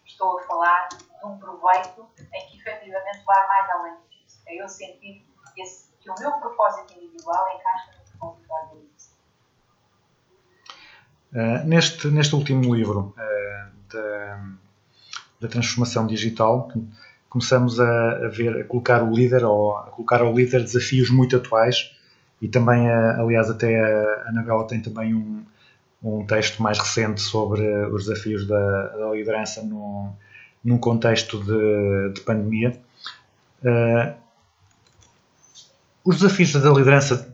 Estou a falar de um proveito em que, efetivamente, vai mais além disso. É eu sentir que, esse- que o meu propósito individual encaixa no propósito da. Uh, neste, neste último livro uh, da, da transformação digital, começamos a, a ver, a colocar o líder, ou a colocar ao líder desafios muito atuais e também, uh, aliás, até a Anabela tem também um, um texto mais recente sobre os desafios da, da liderança no, num contexto de, de pandemia. Uh, os desafios da liderança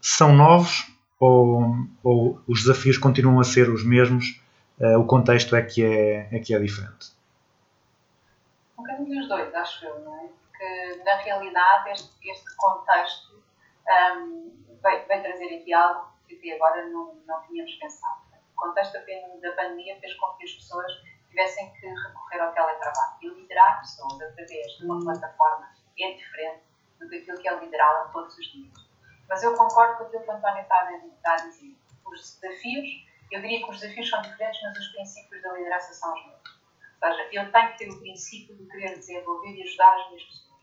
são novos ou, ou os desafios continuam a ser os mesmos, eh, o contexto é que é, é que é diferente? Um bocadinho dos dois, acho eu, não é? Porque, na realidade, este, este contexto hum, veio, veio trazer aqui algo que até agora não, não tínhamos pensado. O contexto da pan- da pandemia fez com que as pessoas tivessem que recorrer ao teletrabalho. E liderar pessoas através de uma plataforma é diferente do que aquilo que é liderá-la todos os dias. Mas eu concordo com aquilo que o António está a dizer. Os desafios, eu diria que os desafios são diferentes, mas os princípios da liderança são os mesmos. Seja, eu tenho que ter o princípio de querer desenvolver e ajudar as minhas pessoas.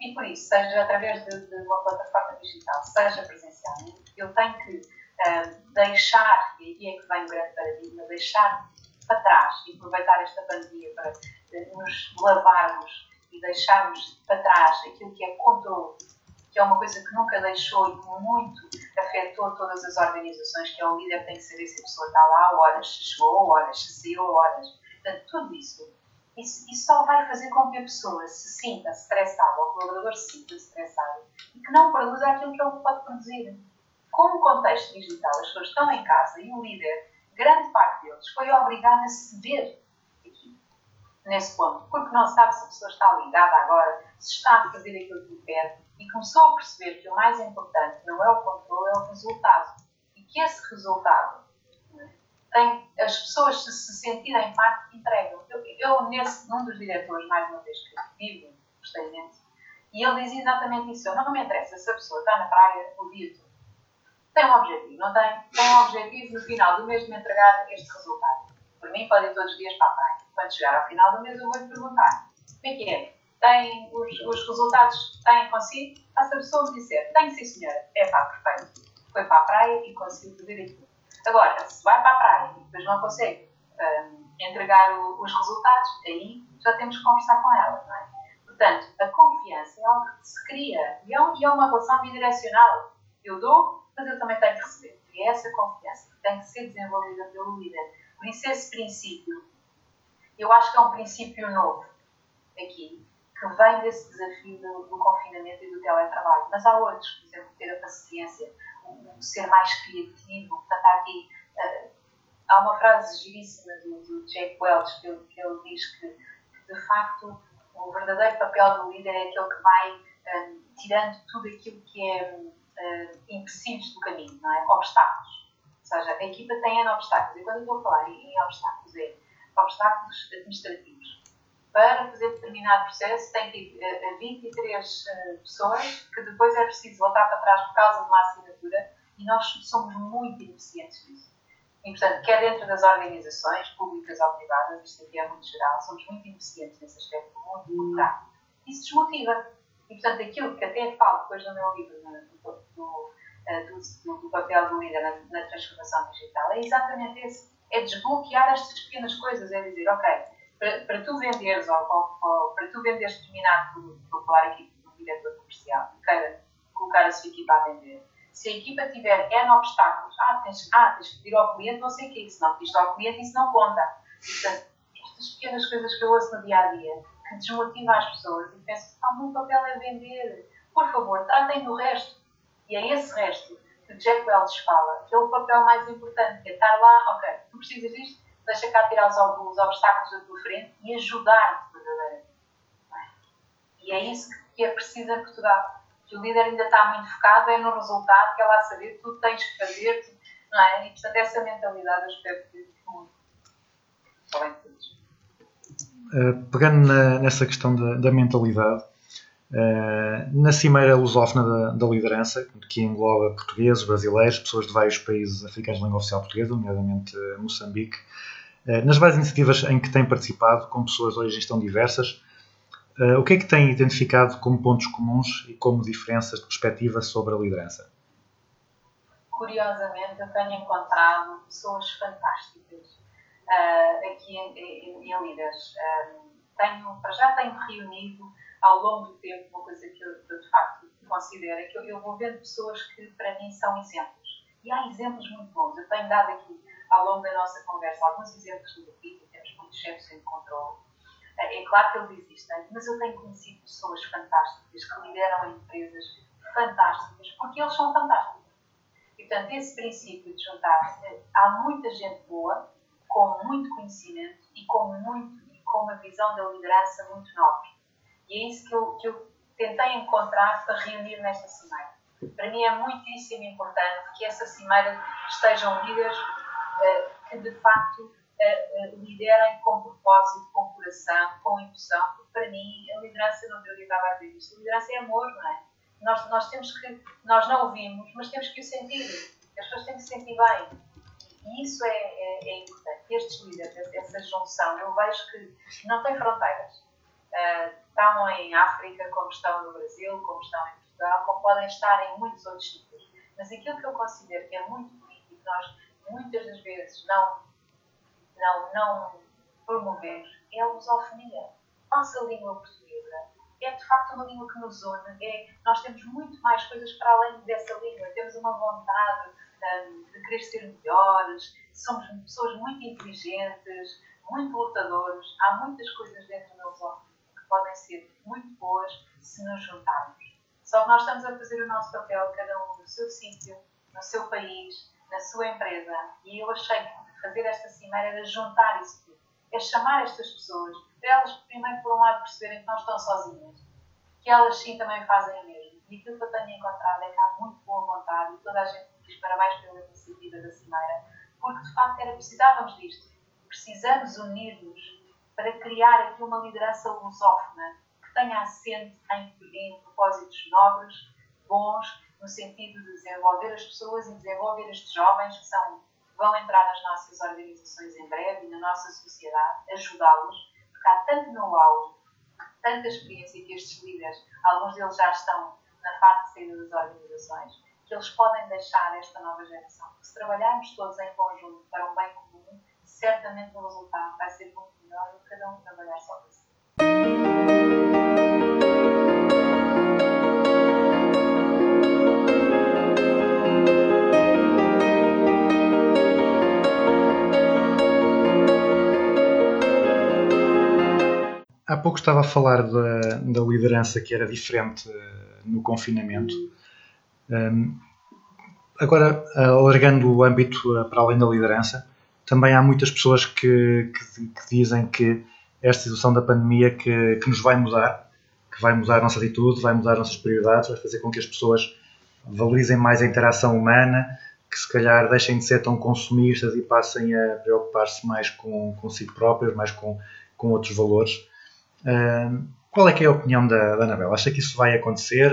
E por isso, seja através de, de uma plataforma digital, seja presencialmente, eu tenho que ah, deixar, e aqui é que vem o grande paradigma, deixar para trás e aproveitar esta pandemia para eh, nos lavarmos e deixarmos para trás aquilo que é controle, que é uma coisa que nunca deixou e que muito afetou todas as organizações, que é o líder tem que saber se a pessoa está lá, horas se chegou, horas se saiu, horas. Portanto, tudo isso, isso, isso só vai fazer com que a pessoa se sinta estressada, ou o colaborador se sinta estressado e que não produza aquilo que ele pode produzir. Com o contexto digital, as pessoas estão em casa e o líder, grande parte deles, foi obrigado a ceder aqui, nesse ponto, porque não sabe se a pessoa está ligada agora, se está a fazer aquilo que pede e começou a perceber que o mais importante não é o controle, é o resultado. E que esse resultado tem as pessoas se, se sentirem parte entregam. Eu, eu nesse, num dos diretores, mais uma vez, que vivo bastante, e ele dizia exatamente isso. Não me interessa se a pessoa está na praia o dia todo. Tem um objetivo, não tem? Tem um objetivo no final do mês de me entregar este resultado. Por mim, pode ir todos os dias para a praia. Quando chegar ao final do mês, eu vou-lhe perguntar: como é que é? Tem os, os resultados têm consigo? Se a pessoa me disser: tenho sim, senhora, é pá, perfeito. Foi para a praia e conseguiu fazer aquilo. Agora, se vai para a praia e depois não consegue hum, entregar o- os resultados, aí já temos que conversar com ela, não é? Portanto, a confiança é algo que se cria e é, um- e é uma relação bidirecional. Eu dou, mas eu também tenho que receber. E é essa confiança que tem que ser desenvolvida pelo líder. Por isso, esse princípio, eu acho que é um princípio novo aqui, que vem desse desafio do, do confinamento e do teletrabalho. Mas há outros, por exemplo, ter a paciência, ser mais criativo. Portanto, há aqui. eh, há uma frase giríssima do, do Jake Welch que, ele- que ele diz que, que, de facto, o verdadeiro papel do líder é aquele que vai eh, tirando tudo aquilo que é empecilhos do caminho, não é? Obstáculos. Ou seja, a equipa tem N obstáculos. E quando eu a falar em obstáculos, é obstáculos administrativos. Para fazer determinado processo, tem que ir a, a 23 eh, pessoas que depois é preciso voltar para trás por causa de uma assinatura e nós somos muito ineficientes nisso. E, portanto, quer dentro das organizações, públicas ou privadas, isto aqui é muito geral, somos muito ineficientes nesse aspecto, muito burocrático. Isso desmotiva. E, portanto, aquilo que até falo depois no meu livro, eh, do, do, do papel do líder na, na transformação digital, é exatamente esse. É desbloquear estas pequenas coisas, é dizer, ok, para, para tu venderes, ou, ou, ou para tu venderes determinado produto, vou falar aqui do diretor comercial, que queira colocar a sua equipa a vender, se a equipa tiver N obstáculos, ah, tens, ah, tens que pedir ao cliente não sei o que, se não pediste ao cliente isso não conta. Portanto, estas pequenas coisas que eu ouço no dia a dia, que desmotivam as pessoas e penso, ah, meu papel é vender, por favor, tratem do resto. E é esse resto que Jack Welch fala, que é o papel mais importante, que é estar lá, ok, tu precisas disto, deixa cá tirar os, os obstáculos da tua frente e ajudar-te verdadeiramente. é? E é isso que- que é preciso em Portugal. Que o líder ainda está muito focado é no resultado, que é lá saber, tu tens que fazer, tu- não é? E portanto essa mentalidade eu espero que muito. Uh, pegando na- nessa questão da, da mentalidade, uh, na Cimeira Lusófona da, da Liderança, que engloba portugueses, brasileiros, pessoas de vários países africanos de língua oficial portuguesa, nomeadamente uh, Moçambique, nas várias iniciativas em que tem participado, com pessoas de origens tão diversas, uh, o que é que tem identificado como pontos comuns e como diferenças de perspectiva sobre a liderança? Curiosamente, eu tenho encontrado pessoas fantásticas ah, aqui em, em, em. Ah, tenho, para já tenho reunido ao longo do tempo uma coisa que eu de facto considero, é que eu, eu vou vendo pessoas que para mim são exemplos. E há exemplos muito bons. Eu tenho dado aqui ao longo da nossa conversa alguns exemplos David, temos muitos chefes em controle. Ah, É claro que eles existem, mas eu tenho conhecido pessoas fantásticas que lideram empresas fantásticas, porque eles são fantásticos. E, portanto, esse princípio de juntar, eh, há muita gente boa, com muito conhecimento e com, muito, e com uma visão da liderança muito nobre. E é isso que eu, que eu tentei encontrar para reunir nesta cimeira. Para mim é muitíssimo importante que essa cimeira estejam líderes eh, que, de facto, eh, eh, liderem com propósito, com coração, com emoção, porque para mim a liderança, não eu estava a dizer isto, a liderança é amor, não é? Nós, nós temos que, nós não ouvimos, mas temos que o sentir. As pessoas têm que se sentir bem. E isso é, é, é importante. Estes líderes, essa junção, eu vejo que não tem fronteiras. Ah, estão em África, como estão no Brasil, como estão em Portugal, como podem estar em muitos outros sítios. Mas aquilo que eu considero que é muito bonito e que nós muitas das vezes não não, não promovemos é a lusofonia. Nossa língua portuguesa é de facto uma língua que nos une. É, nós temos muito mais coisas para além dessa língua. Temos uma vontade hum, de querer ser melhores, somos pessoas muito inteligentes, muito lutadores. Há muitas coisas dentro da lusofonia que podem ser muito boas se nos juntarmos. Só que nós estamos a fazer o nosso papel, cada um no seu sítio, no seu país, na sua empresa. E eu achei que fazer esta cimeira era juntar isso tudo. É chamar estas pessoas, para elas primeiro por um lado perceberem que não estão sozinhas, que elas sim também fazem o mesmo. E aquilo que eu tenho encontrado é que há muito boa vontade e toda a gente diz parabéns pela iniciativa da cimeira, porque de facto era, precisávamos disto. Precisamos unir-nos para criar aqui uma liderança lusófona que tenha assente em, em propósitos nobres, bons, no sentido de desenvolver as pessoas e desenvolver estes jovens que são vão entrar nas nossas organizações em breve e na nossa sociedade, ajudá-los, porque há tanto know-how, tanta experiência que estes líderes, alguns deles já estão na fase de saída das organizações, que eles podem deixar esta nova geração. Se trabalharmos todos em conjunto para um bem comum, certamente o resultado vai ser muito melhor do que cada um trabalhar só para si. Há pouco estava a falar da, da liderança que era diferente eh, no confinamento. Um, agora, alargando o âmbito eh, para além da liderança, também há muitas pessoas que, que- que dizem que esta situação da pandemia que, que nos vai mudar, que vai mudar a nossa atitude, vai mudar as nossas prioridades, vai fazer com que as pessoas valorizem mais a interação humana, que se calhar deixem de ser tão consumistas e passem a preocupar-se mais com consigo próprios, mais com, com outros valores. Qual é que é a opinião da, da Anabela? Acha que isso vai acontecer?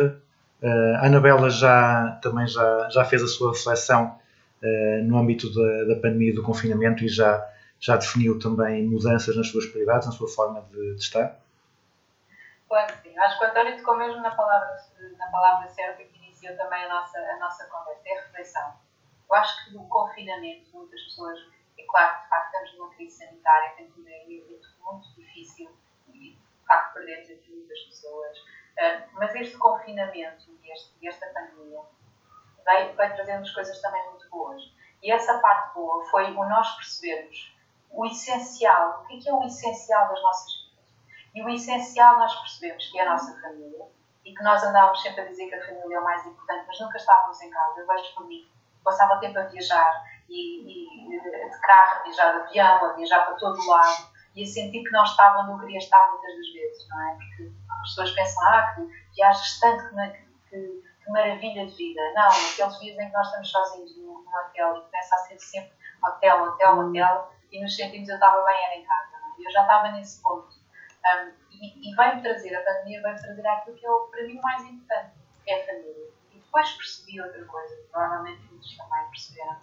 Uh, a Anabela já, também já, já fez a sua reflexão uh, no âmbito da, da pandemia e do confinamento e já, já definiu também mudanças nas suas prioridades, na sua forma de, de estar? Claro que sim. Acho que o António tocou mesmo na palavra, na palavra certa que iniciou também a nossa, a nossa conversa, é a reflexão. Eu acho que no confinamento, muitas pessoas, é claro que de facto estamos numa crise sanitária, tem tudo aí, é muito difícil de facto perdemos aqui muitas pessoas. Ah, mas este confinamento e este, esta pandemia vai, vai trazendo-nos coisas também muito boas. E essa parte boa foi o nós percebermos o essencial, o que é, que é o essencial das nossas vidas. E o essencial nós percebemos que é a nossa família e que nós andávamos sempre a dizer que a família é o mais importante, mas nunca estávamos em casa. Eu vejo por mim, passava o tempo a viajar e, e de carro, a viajar de avião, a viajar para todo lado e a sentir que não estava onde eu queria estar muitas das vezes, não é? Porque as pessoas pensam, ah, que viajas tanto, que, que, que maravilha de vida. Não, aqueles dias em que nós estamos sozinhos num, num hotel e começa a ser sempre hotel, hotel, hotel e nos sentimos, eu estava bem, era em casa. é? Eu já estava nesse ponto. Um, e, e vai-me trazer, a pandemia vai-me trazer aquilo que é para mim o mais importante, que é a família. E depois percebi outra coisa, que provavelmente muitos também perceberam,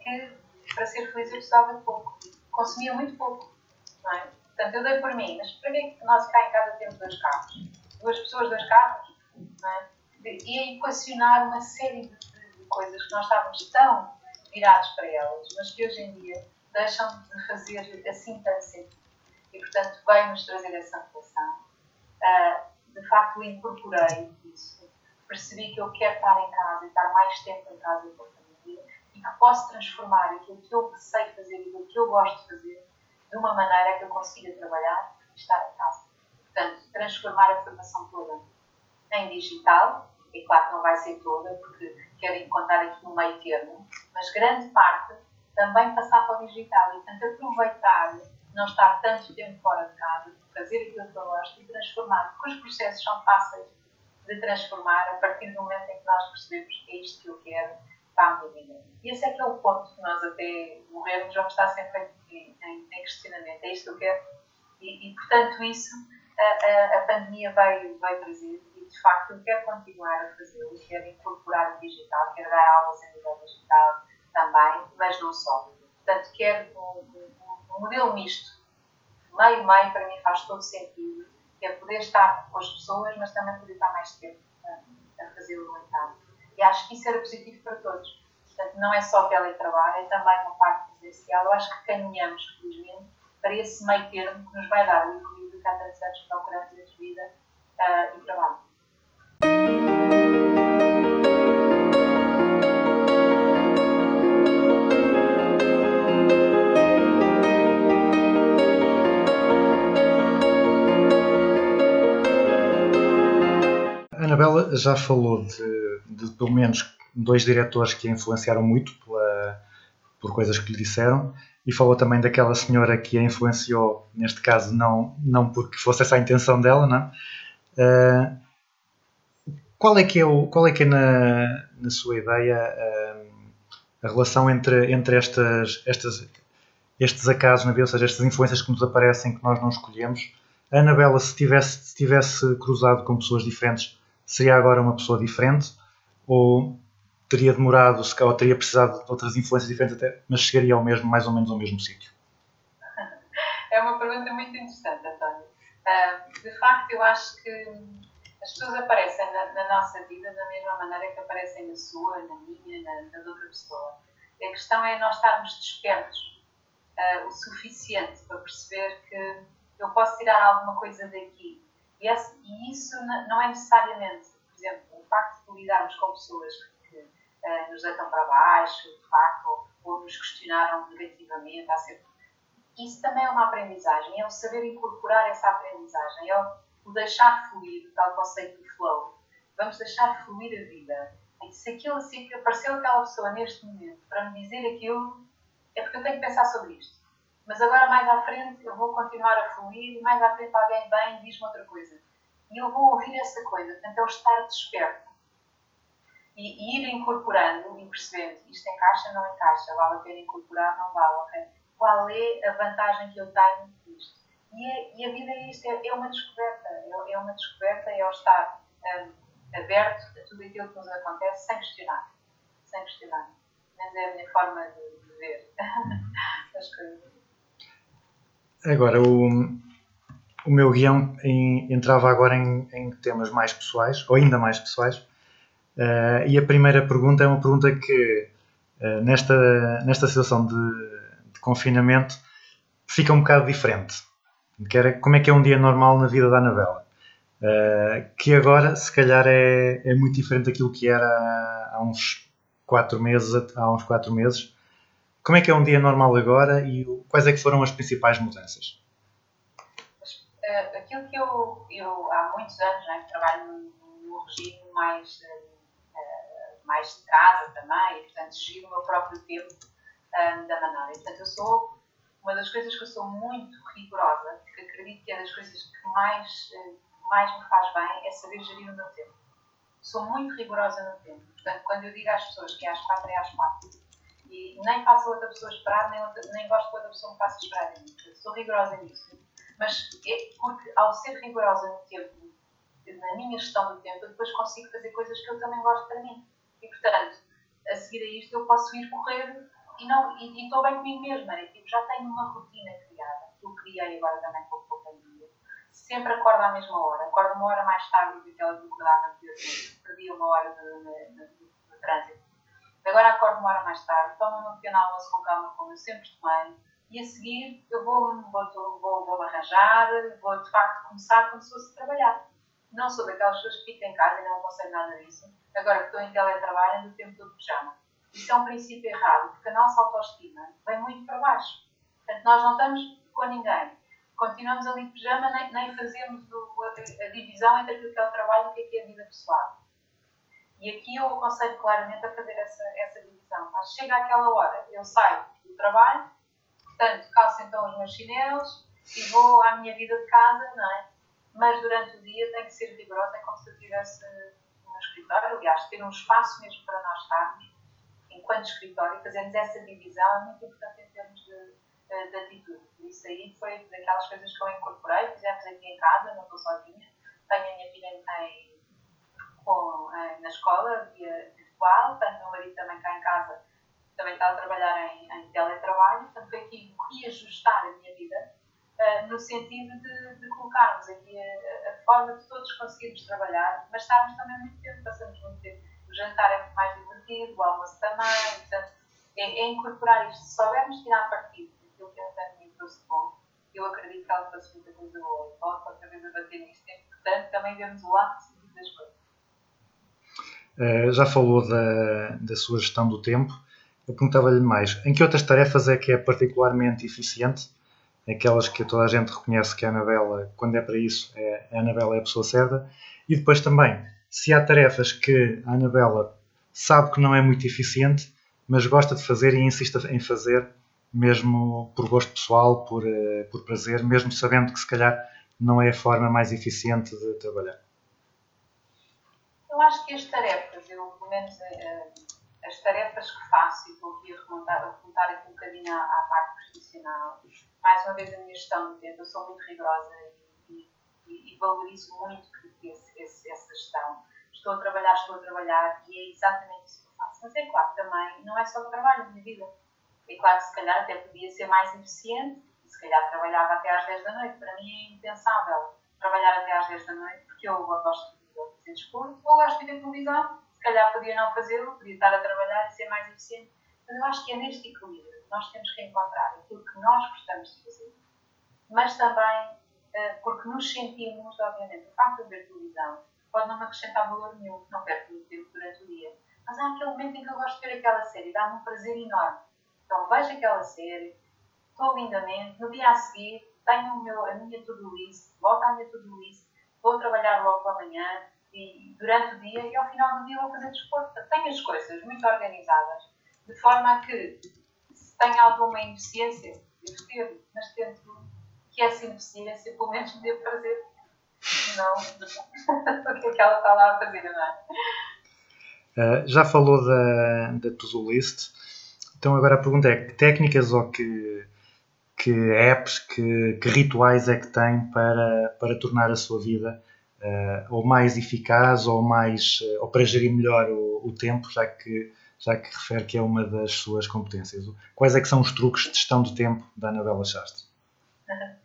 que para ser feliz eu precisava de pouco. Consumia muito pouco. Não é? Portanto, eu dei por mim, mas para que nós cá em casa temos dois carros? Duas pessoas, dois carros? Não é? E equacionar uma série de, de- coisas que nós estávamos tão virados para elas, mas que hoje em dia deixam de fazer assim tanto sentido. E, portanto, veio-nos trazer essa reflexão. Ah, de facto, incorporei isso. Percebi que eu quero estar em casa e estar mais tempo em casa com a família e que posso transformar aquilo que eu sei fazer e aquilo que eu gosto de fazer de uma maneira que eu consiga trabalhar e estar em casa. Portanto, transformar a formação toda em digital, e claro que não vai ser toda, porque quero encontrar aqui um meio termo, mas grande parte também passar para o digital e, portanto, aproveitar, não estar tanto tempo fora de casa, fazer aquilo que eu gosto e transformar, porque os processos são fáceis de transformar a partir do momento em que nós percebemos que é isto que eu quero para a minha vida. E esse é que é o ponto que nós até morrermos vamos estar sempre em, em, em questionamento. É isto que eu quero? E, e portanto, isso a, a, a pandemia vai, vai trazer e, de facto, eu quero continuar a fazê-lo. Quero incorporar o digital, quero dar aulas em nível digital também, mas não só. Portanto, quero um, um, um modelo misto. Meio-meio, para mim, faz todo sentido. Que é poder estar com as pessoas, mas também poder estar mais tempo a, a fazê-lo em casa. E acho que isso era positivo para todos. Portanto, não é só teletrabalho, é também uma parte presencial. Eu acho que caminhamos, felizmente, para esse meio termo que nos vai dar o equilíbrio que há tantos anos procuramos entre vida ah, e trabalho. Anabela já falou de, de pelo menos dois diretores que a influenciaram muito pela- por coisas que lhe disseram e falou também daquela senhora que a influenciou, neste caso não, não porque fosse essa a intenção dela, não? Ah, qual é que é, o, qual é, que é na, na sua ideia ah, a relação entre, entre estas, estas, estes acasos na vida, ou seja, estas influências que nos aparecem que nós não escolhemos? A Anabela, se tivesse, se tivesse cruzado com pessoas diferentes, seria agora uma pessoa diferente? Ou teria demorado, ou teria precisado de outras influências diferentes, até, mas chegaria ao mesmo, mais ou menos ao mesmo sítio? É uma pergunta muito interessante, António. Ah, de facto, eu acho que as pessoas aparecem na, na nossa vida da mesma maneira que aparecem na sua, na minha, na, na de outra pessoa. A questão é nós estarmos despertos ah, o suficiente para perceber que eu posso tirar alguma coisa daqui. E, esse- e isso não é necessariamente, por exemplo, o facto de lidarmos com pessoas que ah, nos deitam para baixo, de facto, ou, nos questionaram negativamente, sempre isso também é uma aprendizagem, é o saber incorporar essa aprendizagem, é o- deixar fluir, o tal conceito do flow. Vamos deixar fluir a vida. E se aquilo assim que apareceu aquela pessoa neste momento para me dizer aquilo, é porque eu tenho que pensar sobre isto. Mas agora mais à frente eu vou continuar a fluir e mais à frente alguém vem diz-me outra coisa. E eu vou ouvir essa coisa, portanto é o estar desperto. E, ir incorporando e percebendo isto encaixa, não encaixa, vale a pena incorporar, não vale? Qual é a vantagem que eu tenho disto? E, é- e a vida é isto, é, é uma descoberta, é, é uma descoberta, é o estar hum, aberto a tudo aquilo que nos acontece sem questionar, sem questionar. Mas é a minha forma de, de ver *laughs* as coisas. Agora, o, o meu guião em- entrava agora em, em temas mais pessoais, ou ainda mais pessoais, Eh, e a primeira pergunta é uma pergunta que, eh, nesta, nesta situação de, de confinamento, fica um bocado diferente. Que era, como é que é um dia normal na vida da Anabela? Eh, que agora, se calhar, é, é muito diferente daquilo que era há uns quatro meses. Há uns quatro meses. Como é que é um dia normal agora e quais é que foram as principais mudanças? Aquilo que eu, eu há muitos anos né, trabalho num regime mais, mais de casa também, e portanto giro o meu próprio tempo eh, da maneira. E, portanto, eu sou uma das coisas que eu sou muito rigorosa, porque acredito que é das coisas que mais, eh, mais me faz bem é saber gerir o meu tempo. Sou muito rigorosa no tempo. Portanto, quando eu digo às pessoas que é às quatro, é às quatro. E nem faço outra pessoa esperar, nem, outra, nem gosto que outra pessoa me faça esperar Sou rigorosa nisso. Mas é porque ao ser rigorosa no tempo, na minha gestão do tempo, eu depois consigo fazer coisas que eu também gosto para mim. E portanto, a seguir a isto, eu posso ir correr e e estou bem comigo mesma. É, tipo, já tenho uma rotina criada, que eu criei agora também com com a pandemia. Sempre acordo à mesma hora. Acordo uma hora mais tarde do que aquela que acordava anteriormente. Perdi uma hora de, de, de, de trânsito. Agora acordo uma hora mais tarde, tomo o meu pequeno almoço com calma, como eu sempre tomei, e a seguir eu vou, vou, vou, vou me arranjar, vou de facto começar como se fosse trabalhar. Não sou daquelas pessoas que ficam em casa e não aconselho nada disso. Agora que estou em teletrabalho, ando o tempo todo pijama. Isso é um princípio errado, porque a nossa autoestima vem muito para baixo. Portanto, nós não estamos com ninguém. Continuamos ali de pijama, nem, nem fazemos o- a, a divisão entre aquilo que é o trabalho e o que é, que é a vida pessoal. E aqui eu aconselho claramente a fazer essa, essa divisão. Mas chega àquela hora, eu saio do trabalho, portanto, calço então os meus chinelos e vou à minha vida de casa, não é? Mas durante o dia tem que ser rigorosa, é como se eu estivesse no escritório, aliás, ter um espaço mesmo para nós estarmos, enquanto escritório, fazermos essa divisão é muito importante em termos de, de, de atitude. Isso aí foi daquelas coisas que eu incorporei, fizemos aqui em casa, não estou sozinha, tenho a minha filha em, com, eh, na escola, via virtual, portanto, o meu marido também cá em casa, também está a trabalhar em, em teletrabalho, portanto, foi aqui reajustar a minha vida, eh, no sentido de, de colocarmos aqui a, a forma de todos conseguirmos trabalhar, mas estarmos também muito tempo, passamos muito tempo. O jantar é muito mais divertido, o almoço também, portanto, é, é incorporar isto. Se soubermos tirar partido daquilo que a me trouxe bom, eu acredito que ela trouxe muita coisa boa. Volto outra vez a bater nisto. É importante também vermos o lado positivo das coisas. Eh, já falou da, da sua gestão do tempo. Eu perguntava-lhe mais, em que outras tarefas é que é particularmente eficiente? Aquelas que toda a gente reconhece que a Anabela, quando é para isso, é, a Anabela é a pessoa certa. E depois também, se há tarefas que a Anabela sabe que não é muito eficiente, mas gosta de fazer e insiste em fazer, mesmo por gosto pessoal, por, eh, por prazer, mesmo sabendo que se calhar não é a forma mais eficiente de trabalhar. Eu acho que as tarefas, eu pelo menos eh, as tarefas que faço, e estou aqui a remontar, a remontar aqui um bocadinho à, à parte profissional, mais uma vez a minha gestão do tempo, eu sou muito rigorosa e, e, e valorizo muito esse, esse, essa gestão. Estou a trabalhar, estou a trabalhar e é exatamente isso que eu faço. Mas é claro, também não é só o trabalho na minha vida. É claro que se calhar até podia ser mais eficiente e se calhar trabalhava até às 10 da noite. Para mim é impensável trabalhar até às 10 da noite porque eu gosto de fazer desporto ou gosto de ver televisão. Se calhar podia não fazê-lo, podia estar a trabalhar e ser mais eficiente. Mas eu acho que é neste equilíbrio que nós temos que encontrar aquilo que nós gostamos de fazer, mas também eh, porque nos sentimos, obviamente, o facto de ver televisão pode não acrescentar valor nenhum, não perco muito tempo durante o dia. Mas há aquele momento em que eu gosto de ver aquela série, dá-me um prazer enorme. Então vejo aquela série, estou lindamente, no dia a seguir tenho o meu, a minha to-do list, volto à minha to-do list, vou trabalhar logo pela manhã e durante o dia e ao final do dia vou fazer desporto. Tenho as coisas muito organizadas, de forma a que se tenho alguma ineficiência, eu teve, mas tento que essa ineficiência pelo menos me dê prazer. Não, *laughs* o que é que ela está lá a fazer, não é? Uh, já falou da, da to-do list, então agora a pergunta é que técnicas ou que, que apps, que, que rituais é que tem para, para tornar a sua vida uh, ou mais eficaz ou, mais, uh, ou para gerir melhor o, o tempo, já que, já que refere que é uma das suas competências. Quais é que são os truques de gestão do tempo da Anabela Chaste? *laughs*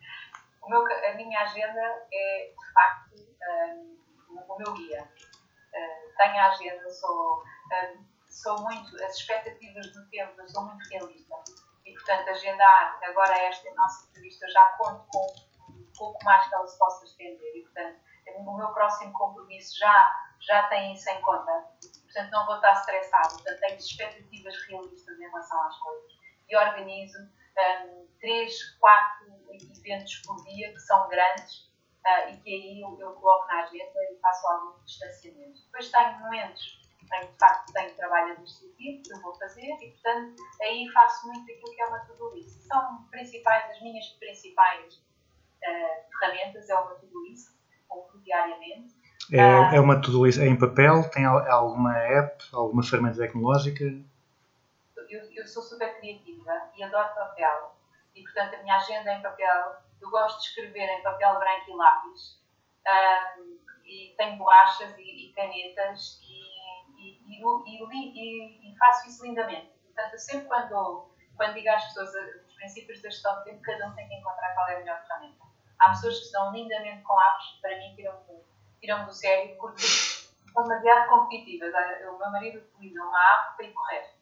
A minha agenda é, de facto, um, o meu guia. Uh, tenho a agenda, sou, um, sou muito, as expectativas do tempo, eu sou muito realista. E, portanto, agendar agora esta nossa entrevista, já conto com um pouco mais que ela se possa estender. E, portanto, o meu próximo compromisso já, já tem isso em conta. Portanto, não vou estar estressado. Portanto, tenho expectativas realistas em relação às coisas. E organizo um, três, quatro eventos por dia que são grandes uh, e que aí eu, eu, coloco na agenda e faço algum distanciamento. Depois tenho momentos em que de facto tenho trabalho administrativo que eu vou fazer e portanto aí faço muito aquilo que é uma to-do list. São principais, as minhas principais uh, ferramentas, é uma to-do list, compro diariamente. É, Ah. é uma to-do list é em papel? Tem al- alguma app, alguma ferramenta tecnológica? eu, eu sou super criativa e adoro papel. E, portanto, a minha agenda é em papel. Eu gosto de escrever em papel branco e lápis. Ahm, e tenho borrachas e, e canetas e, e, faço isso lindamente. Portanto, eu sempre quando, quando digo às pessoas a- os princípios da gestão de tempo, cada um tem que encontrar qual é a melhor ferramenta. Há pessoas que se dão lindamente com apps, para mim tiram do sério porque são demasiado competitivas. O meu marido utiliza uma app para ir correr.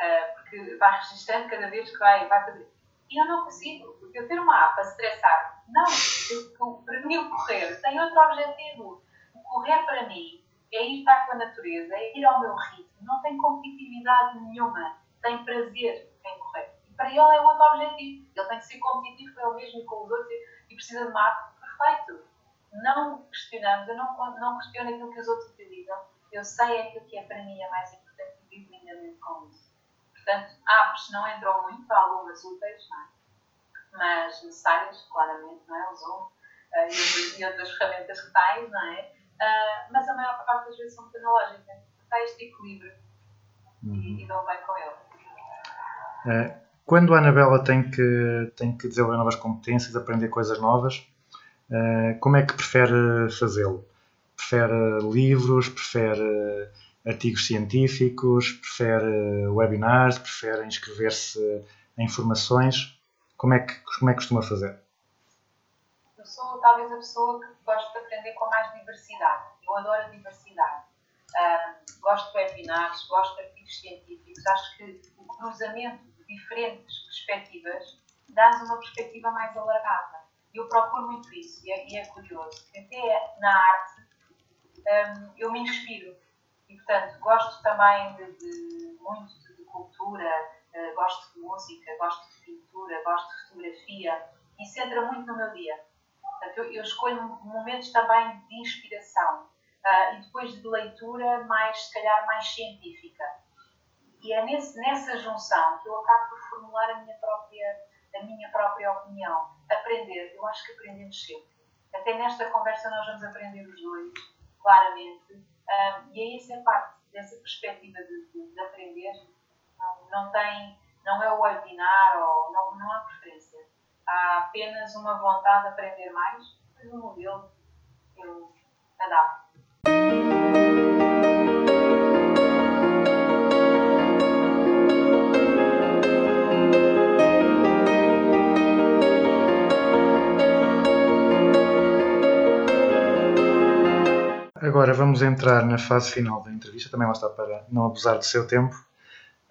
Uh, porque vai registrando cada vez que vai, vai fazer. E eu não consigo, porque eu ter uma app a estressar, não, eu, para mim o correr tem outro objetivo. O correr para mim é ir estar com a natureza, é ir ao meu ritmo, não tem competitividade nenhuma, tem prazer em correr. E para ele é outro objetivo. Ele tem que ser competitivo com ele mesmo e com os outros e precisa de uma app perfeito. Não questionamos, eu não, não questiono aquilo que os outros utilizam, eu sei aquilo que é para mim é mais importante e vivo lindamente com isso. Portanto, apps não entram muito, algumas úteis, não é? mas necessárias, claramente, não é? O Zoom eh, e, outras- ferramentas que tais, não é? Ah, mas a maior parte das vezes são tecnológicas. Está este equilíbrio e, e dou bem com ele. Eh, Quando a Anabela tem que, tem que desenvolver novas competências, aprender coisas novas, como é que prefere fazê-lo? Prefere livros, prefere artigos científicos, prefere webinars, prefere inscrever-se em formações? Como é que, como é que costuma fazer? Eu sou talvez a pessoa que gosta de aprender com mais diversidade. Eu adoro a diversidade. Ah, gosto de webinars, gosto de artigos científicos. Acho que o cruzamento de diferentes perspectivas dá-nos uma perspectiva mais alargada. Eu procuro muito isso e é, e é curioso até na arte hum, eu me inspiro. E, portanto, gosto também de, de- muito de, de cultura, eh, gosto de música, gosto de pintura, gosto de fotografia. Isso entra muito no meu dia. Portanto, eu, eu escolho momentos também de inspiração ah, e depois de leitura mais, se calhar, mais científica. E é nesse, nessa junção que eu acabo por formular a minha própria, a minha própria opinião. Aprender, eu acho que aprendemos sempre. Até nesta conversa nós vamos aprender os dois, claramente. Ah, e é essa a parte dessa perspectiva de, de- de aprender. Não, não tem, não é o webinar ou não, não há preferência. Há apenas uma vontade de aprender mais, mas o modelo eu adapto. Agora vamos entrar na fase final da entrevista, também lá está para não abusar do seu tempo.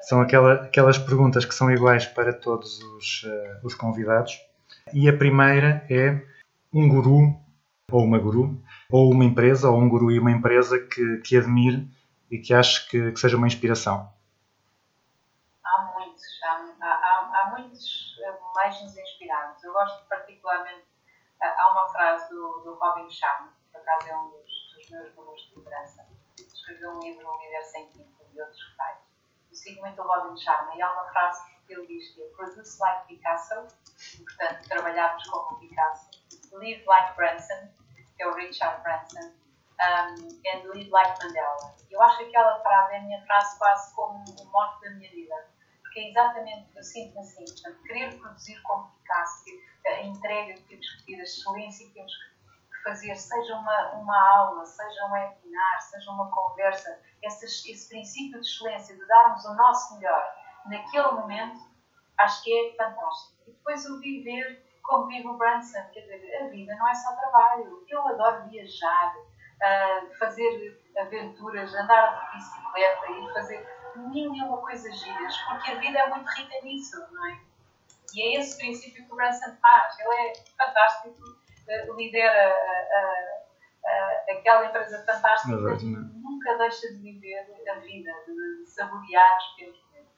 São aquela- aquelas perguntas que são iguais para todos os, eh, os convidados. E a primeira é um guru, ou uma guru, ou uma empresa, ou um guru e uma empresa que, que admire e que ache que, que seja uma inspiração. Há muitos, há, há, há- muitos eh, de nos inspirarmos. Eu gosto particularmente, ah, há uma frase do, do Robin Sharma, por acaso é um meus gurus de liderança. Escreveu um livro, O Líder Sem Título, e outros que tais. Eu sigo muito o Robin Sharma e há uma frase que ele diz que é Produce like Picasso, e, portanto, trabalharmos como o Picasso. Live like Branson, que é o Richard Branson, um, and live like Mandela. Eu acho que aquela frase é a minha frase quase como o mote da minha vida, porque é exatamente, eu sinto assim, portanto, querer produzir como Picasso, que a entrega que temos que ter, a excelência que temos que fazer, seja uma, uma aula, seja um webinar, seja uma conversa, esse, esse princípio de excelência, de darmos o nosso melhor naquele momento, acho que é fantástico. E depois o viver como vive o Branson, quer dizer, a vida não é só trabalho. Eu adoro viajar, ah, fazer aventuras, andar de bicicleta e fazer mil e uma coisas giras, porque a vida é muito rica nisso, não é? E é esse princípio que o Branson faz. Ele é fantástico, lidera ah, ah, ah, aquela empresa fantástica, Mas, nunca deixa de viver a vida, de, saborear os pequenos momentos.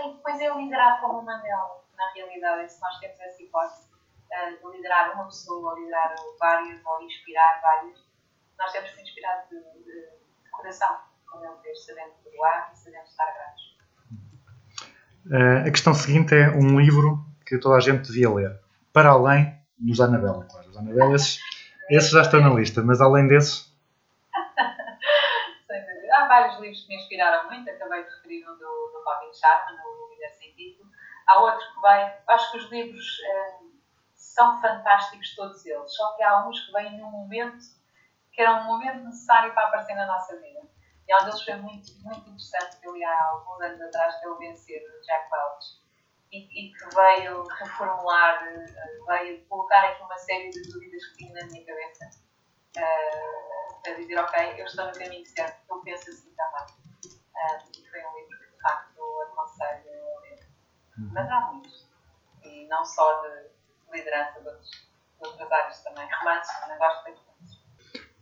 E depois é liderar como o Mandela, na realidade, se nós temos essa hipótese ah, de liderar uma pessoa, ou liderar várias, ou inspirar várias, nós temos que inspirar de, de, de coração, como ele fez, sabendo perdoar e sabendo estar gratos. Eh, a questão seguinte é um livro que toda a gente devia ler, para além dos Anabela, claro. Os Anabela, esses, esses já estão na lista, mas além desses. Há vários livros que me inspiraram muito, acabei de referir um do, do Robin Sharma, no Líder Sem Título. Há outro que vai. Acho que os livros eh, são fantásticos, todos eles, só que há uns que vêm num momento que era um momento necessário para aparecer na nossa vida. E um deles foi muito, muito interessante, que eu li há alguns anos atrás, que é o Vencer, Jack Welch. E, e que veio reformular, eh, veio colocar aqui uma série de dúvidas que tinha na minha cabeça uh, a dizer, ok, eu estou no caminho certo, eu penso assim também. Uh, e foi um livro que, de facto, aconselho a ler. Mas há muitos. E não só de liderança, de, outros, de outras áreas também. Romances, também gosto muito de romances.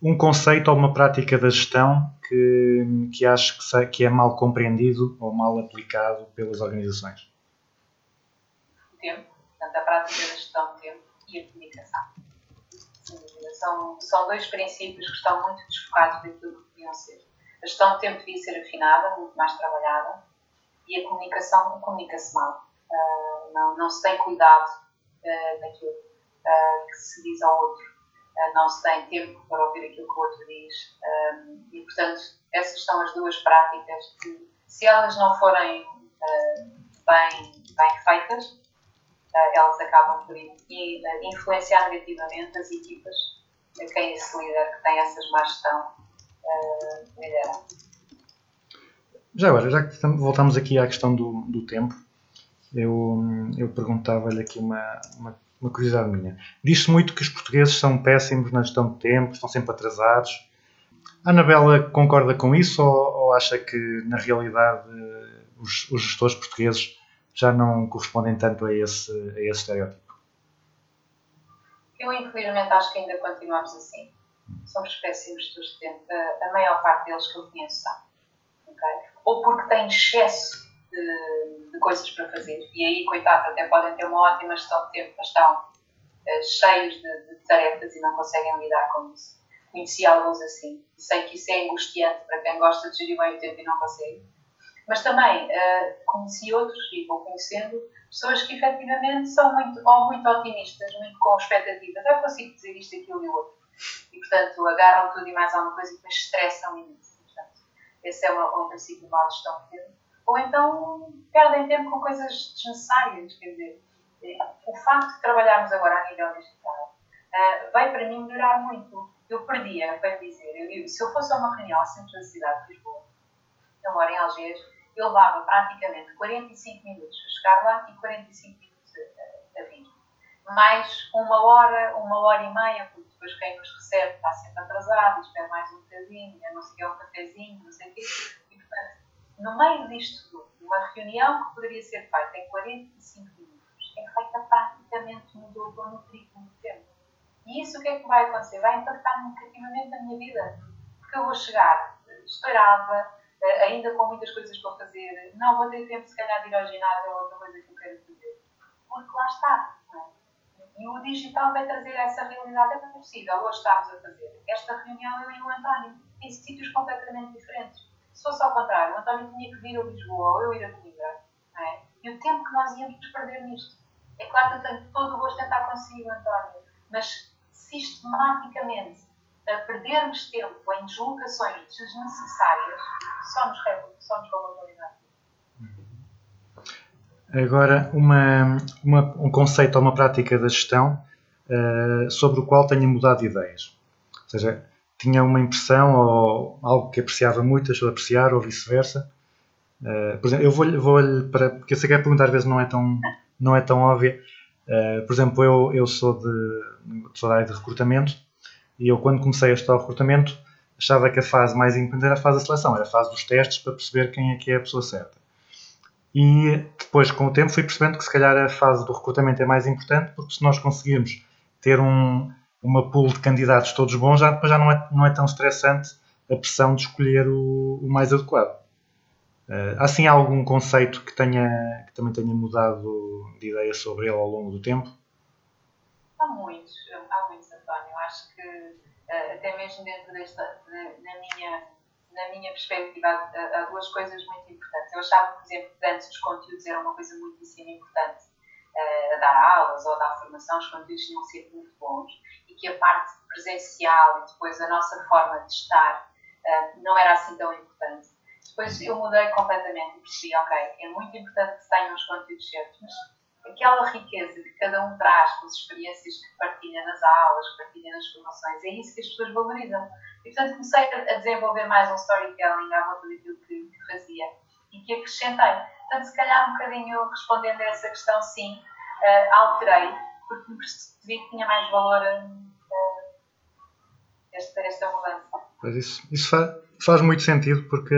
um conceito ou uma prática da gestão que, que acho que, que é mal compreendido ou mal aplicado pelas organizações. Tempo, portanto, a prática da gestão do tempo e a comunicação. São, são dois princípios que estão muito desfocados daquilo que deviam ser. A gestão do tempo devia ser afinada, muito mais trabalhada, e a comunicação comunica-se mal. Ah, não, não se tem cuidado ah, daquilo ah, que se diz ao outro. Não se tem tempo para ouvir aquilo que o outro diz. E, portanto, essas são as duas práticas que, se elas não forem bem, bem feitas, elas acabam por in- in- influenciar negativamente as equipas a quem esse líder que tem essa má gestão ah, lidera. Já agora, já que tam- voltamos aqui à questão do, do tempo, eu, eu perguntava-lhe aqui uma, uma, uma curiosidade minha. Diz-se muito que os portugueses são péssimos na gestão de tempo, estão sempre atrasados. A Anabela concorda com isso ou, ou acha que, na realidade, eh, os, os gestores portugueses já não correspondem tanto a esse, a esse estereótipo? Eu, infelizmente, acho que ainda continuamos assim. Somos péssimos tempo. A, a maior parte deles que eu conheço são. ok? Ou porque têm excesso de, de coisas para fazer. E aí, coitados, até podem ter uma ótima gestão de tempo, mas estão eh, cheios de, de tarefas e não conseguem lidar com isso. Conheci alguns assim. Sei que isso é angustiante para quem gosta de gerir bem o tempo e não consegue. Mas também eh, conheci outros e vou conhecendo pessoas que efetivamente são muito, ou muito otimistas, muito com expectativas. Eu consigo dizer isto, aquilo e o outro. E, portanto, agarram tudo e mais alguma coisa e depois estressam imenso. Portanto, esse é um, um princípio de má gestão. Ou então perdem tempo com coisas desnecessárias. Quer dizer, eh, o facto de trabalharmos agora a nível digital eh, vai para mim melhorar muito. Eu perdia, para dizer, eu- se eu fosse a uma reunião ao centro da cidade de Lisboa, eu moro em Algés, eu levava praticamente 45 minutos a chegar lá e 45 minutos a, a- a vir. Mais uma hora, uma hora e meia, porque depois quem nos recebe está sempre atrasado, espera mais um bocadinho, não sei o que é um cafezinho, não sei o quê. E, portanto, no meio disto tudo, uma reunião que poderia ser feita em 45 minutos, é feita praticamente no dobro no triplo do tempo. E isso o que é que vai acontecer? Vai impactar negativamente na minha vida. Porque eu vou chegar eh, ainda com muitas coisas para fazer, não vou ter tempo se calhar de ir ao ginásio ou outra coisa que eu quero fazer. Porque lá está. é? E o digital vai trazer essa realidade. É possível, hoje estamos a fazer esta reunião eu e o António, em sítios completamente diferentes. Se fosse ao contrário, o António tinha que vir a Lisboa ou eu ir a Coimbra. é? E o tempo que nós íamos perder nisto. É claro que eu tenho todo o gosto em estar consigo, António, mas sistematicamente a perdermos tempo em deslocações desnecessárias só nos, só nos. Agora, uma, uma- um conceito ou uma prática da gestão eh, sobre o qual tenha mudado de ideias. Ou seja, tinha uma impressão ou algo que apreciava muito, deixou de apreciar ou vice-versa. Eh, por exemplo, eu vou-lhe, vou-lhe para, porque eu sei que a pergunta às vezes não é tão, não é tão óbvia. Eh, por exemplo, eu, eu sou, de, sou da área de recrutamento e eu, quando comecei a estudar o recrutamento, achava que a fase mais importante era a fase da seleção, era a fase dos testes para perceber quem é que é a pessoa certa. E depois, com o tempo, fui percebendo que se calhar a fase do recrutamento é mais importante, porque se nós conseguirmos ter um, uma pool de candidatos todos bons, já, depois já não é, não é tão estressante a pressão de escolher o, o mais adequado. Há assim algum conceito que, tenha, que também tenha mudado de ideia sobre ele ao longo do tempo? Há muitos, há muitos, António. Acho que eh, até mesmo dentro desta, de- na, minha, na minha perspectiva, há, há duas coisas muito importantes. Eu achava, por exemplo, que antes os conteúdos eram uma coisa muitíssimo importante. a dar aulas ou dar formação, os conteúdos tinham ser muito bons e que a parte presencial e depois a nossa forma de estar eh, não era assim tão importante. Depois eu mudei completamente e percebi, ok, é muito importante que se tenham os conteúdos certos, mas aquela riqueza que cada um traz com as experiências que partilha nas aulas, que partilha nas formações, é isso que as pessoas valorizam. E portanto comecei a desenvolver mais um storytelling à volta daquilo que, que fazia e que acrescentei. Portanto, se calhar um bocadinho respondendo a essa questão, sim, eh, alterei, porque percebi que tinha mais valor eh, esta, esta mudança. Pois isso, isso fa- faz muito sentido porque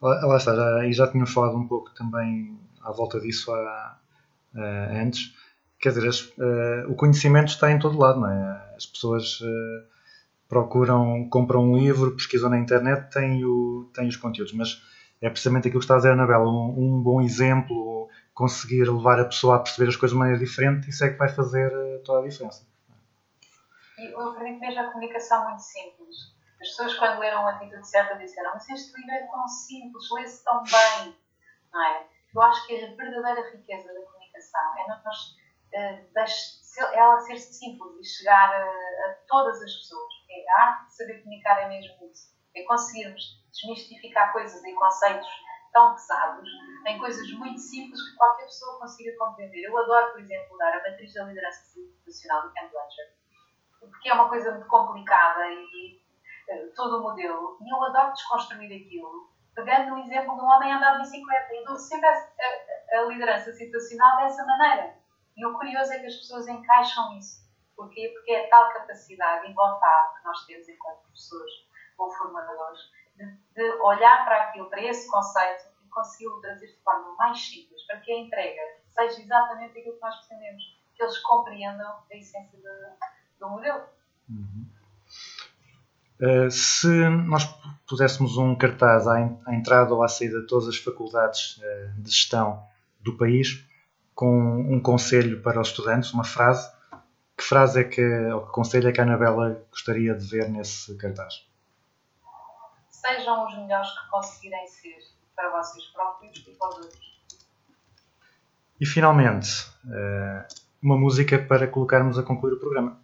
lá, lá está, já, e já tínhamos falado um pouco também à volta disso há, eh, antes. Quer dizer, as- eh, o conhecimento está em todo lado, não é? As pessoas eh, procuram, compram um livro, pesquisam na internet, têm, o, têm os conteúdos, mas é precisamente aquilo que está a dizer, Anabela, um, um bom exemplo, conseguir levar a pessoa a perceber as coisas de maneira diferente, isso é que vai fazer toda a diferença. Eu acredito mesmo a comunicação muito simples. As pessoas, quando leram a atitude certa, disseram: Mas este livro é tão simples, lê-se tão bem. Não é? Eu acho que a verdadeira riqueza da comunicação é nós, se- ela ser simples e chegar a, a todas as pessoas. É a arte de saber comunicar é mesmo isso. É conseguirmos desmistificar coisas e conceitos tão pesados em coisas muito simples que qualquer pessoa consiga compreender. Eu adoro, por exemplo, dar a matriz da liderança institucional do Ken Blanchard porque é uma coisa muito complicada e eh, todo o modelo. E eu adoro desconstruir aquilo, pegando o exemplo de um homem andar de bicicleta. E a, a- a liderança situacional dessa maneira. E o curioso é que as pessoas encaixam isso. Porquê? Porque é tal capacidade e vontade que nós temos enquanto professores ou formadores, de, de olhar para aquilo, para esse conceito e consegui-lo trazer de forma mais simples, para que a entrega seja exatamente aquilo que nós pretendemos, que eles compreendam a essência do, do modelo. Uh, se nós puséssemos um cartaz à, en- à entrada ou à saída de todas as faculdades uh, de gestão do país, com um conselho para os estudantes, uma frase, que frase é que, ou que conselho é que a Anabela gostaria de ver nesse cartaz? Sejam os melhores que conseguirem ser para vocês próprios e para os outros. E finalmente, uh, uma música para colocarmos a concluir o programa.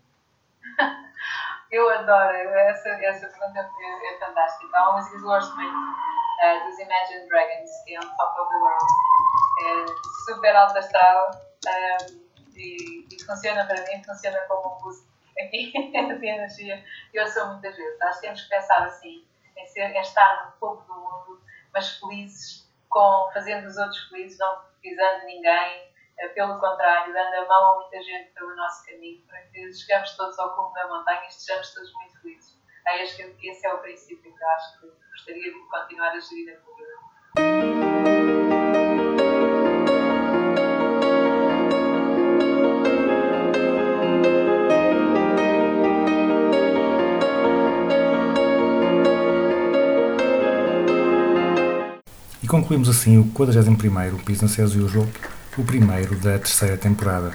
Eu adoro, essa, essa pergunta é, é fantástica. Há uma música do Horseman, uh, dos Imagine Dragons, que é On Top of the World. É super alto astral um, e, e funciona para mim, funciona como um boost *laughs* aqui de energia. Eu sou muitas vezes. Acho que temos que pensar assim, em, ser, em estar no topo do mundo, mas felizes, com, fazendo os outros felizes, não pisando ninguém, pelo contrário, dando a mão a muita gente pelo nosso caminho, para que chegamos todos ao cume da montanha e estejamos todos muito felizes. É este, esse é o princípio que acho que gostaria de continuar a gerir a. E concluímos assim o 41º Business as Usual, o primeiro da terceira temporada.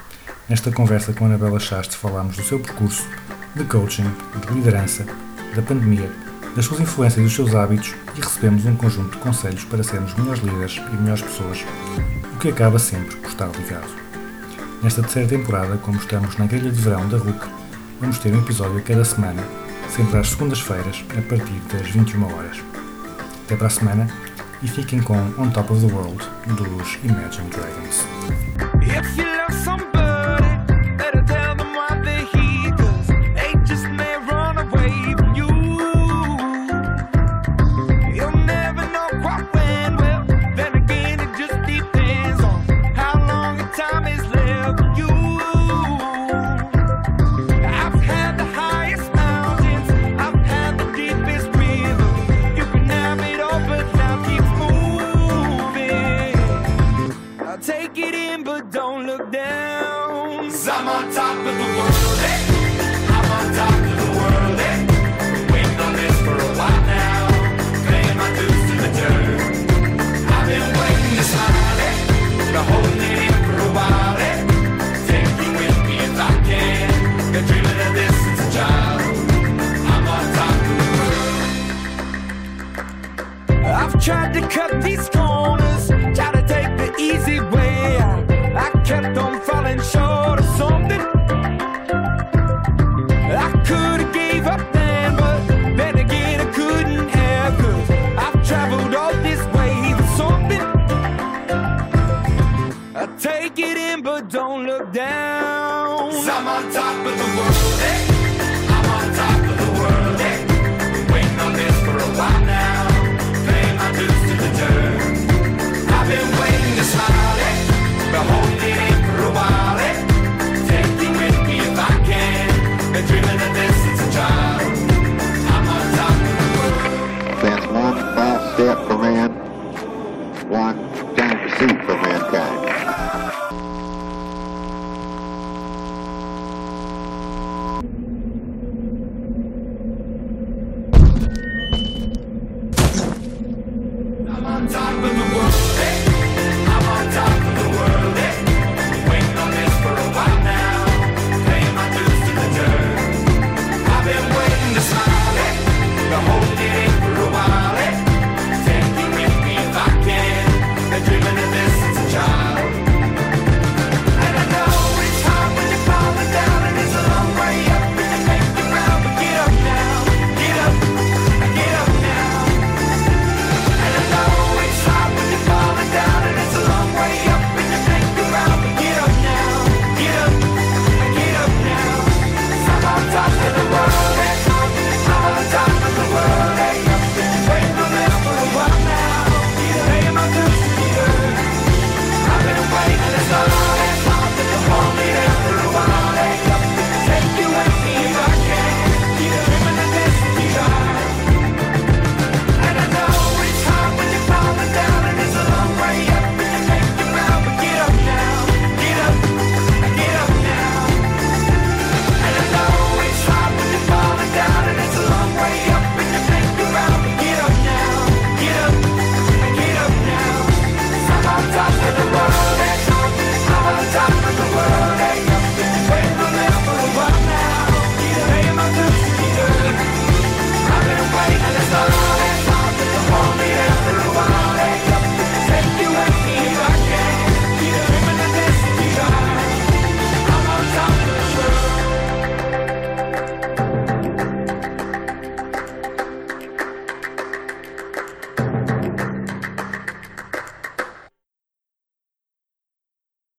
Nesta conversa com a Anabela Chaste falámos do seu percurso, de coaching, de liderança, da pandemia, das suas influências e dos seus hábitos e recebemos um conjunto de conselhos para sermos melhores líderes e melhores pessoas, o que acaba sempre por estar ligado. Nesta terceira temporada, como estamos na grelha de verão da RUC, vamos ter um episódio a cada semana, sempre às segundas-feiras, a partir das 21 horas. Até para a semana e fiquem com On Top of the World dos Imagine Dragons.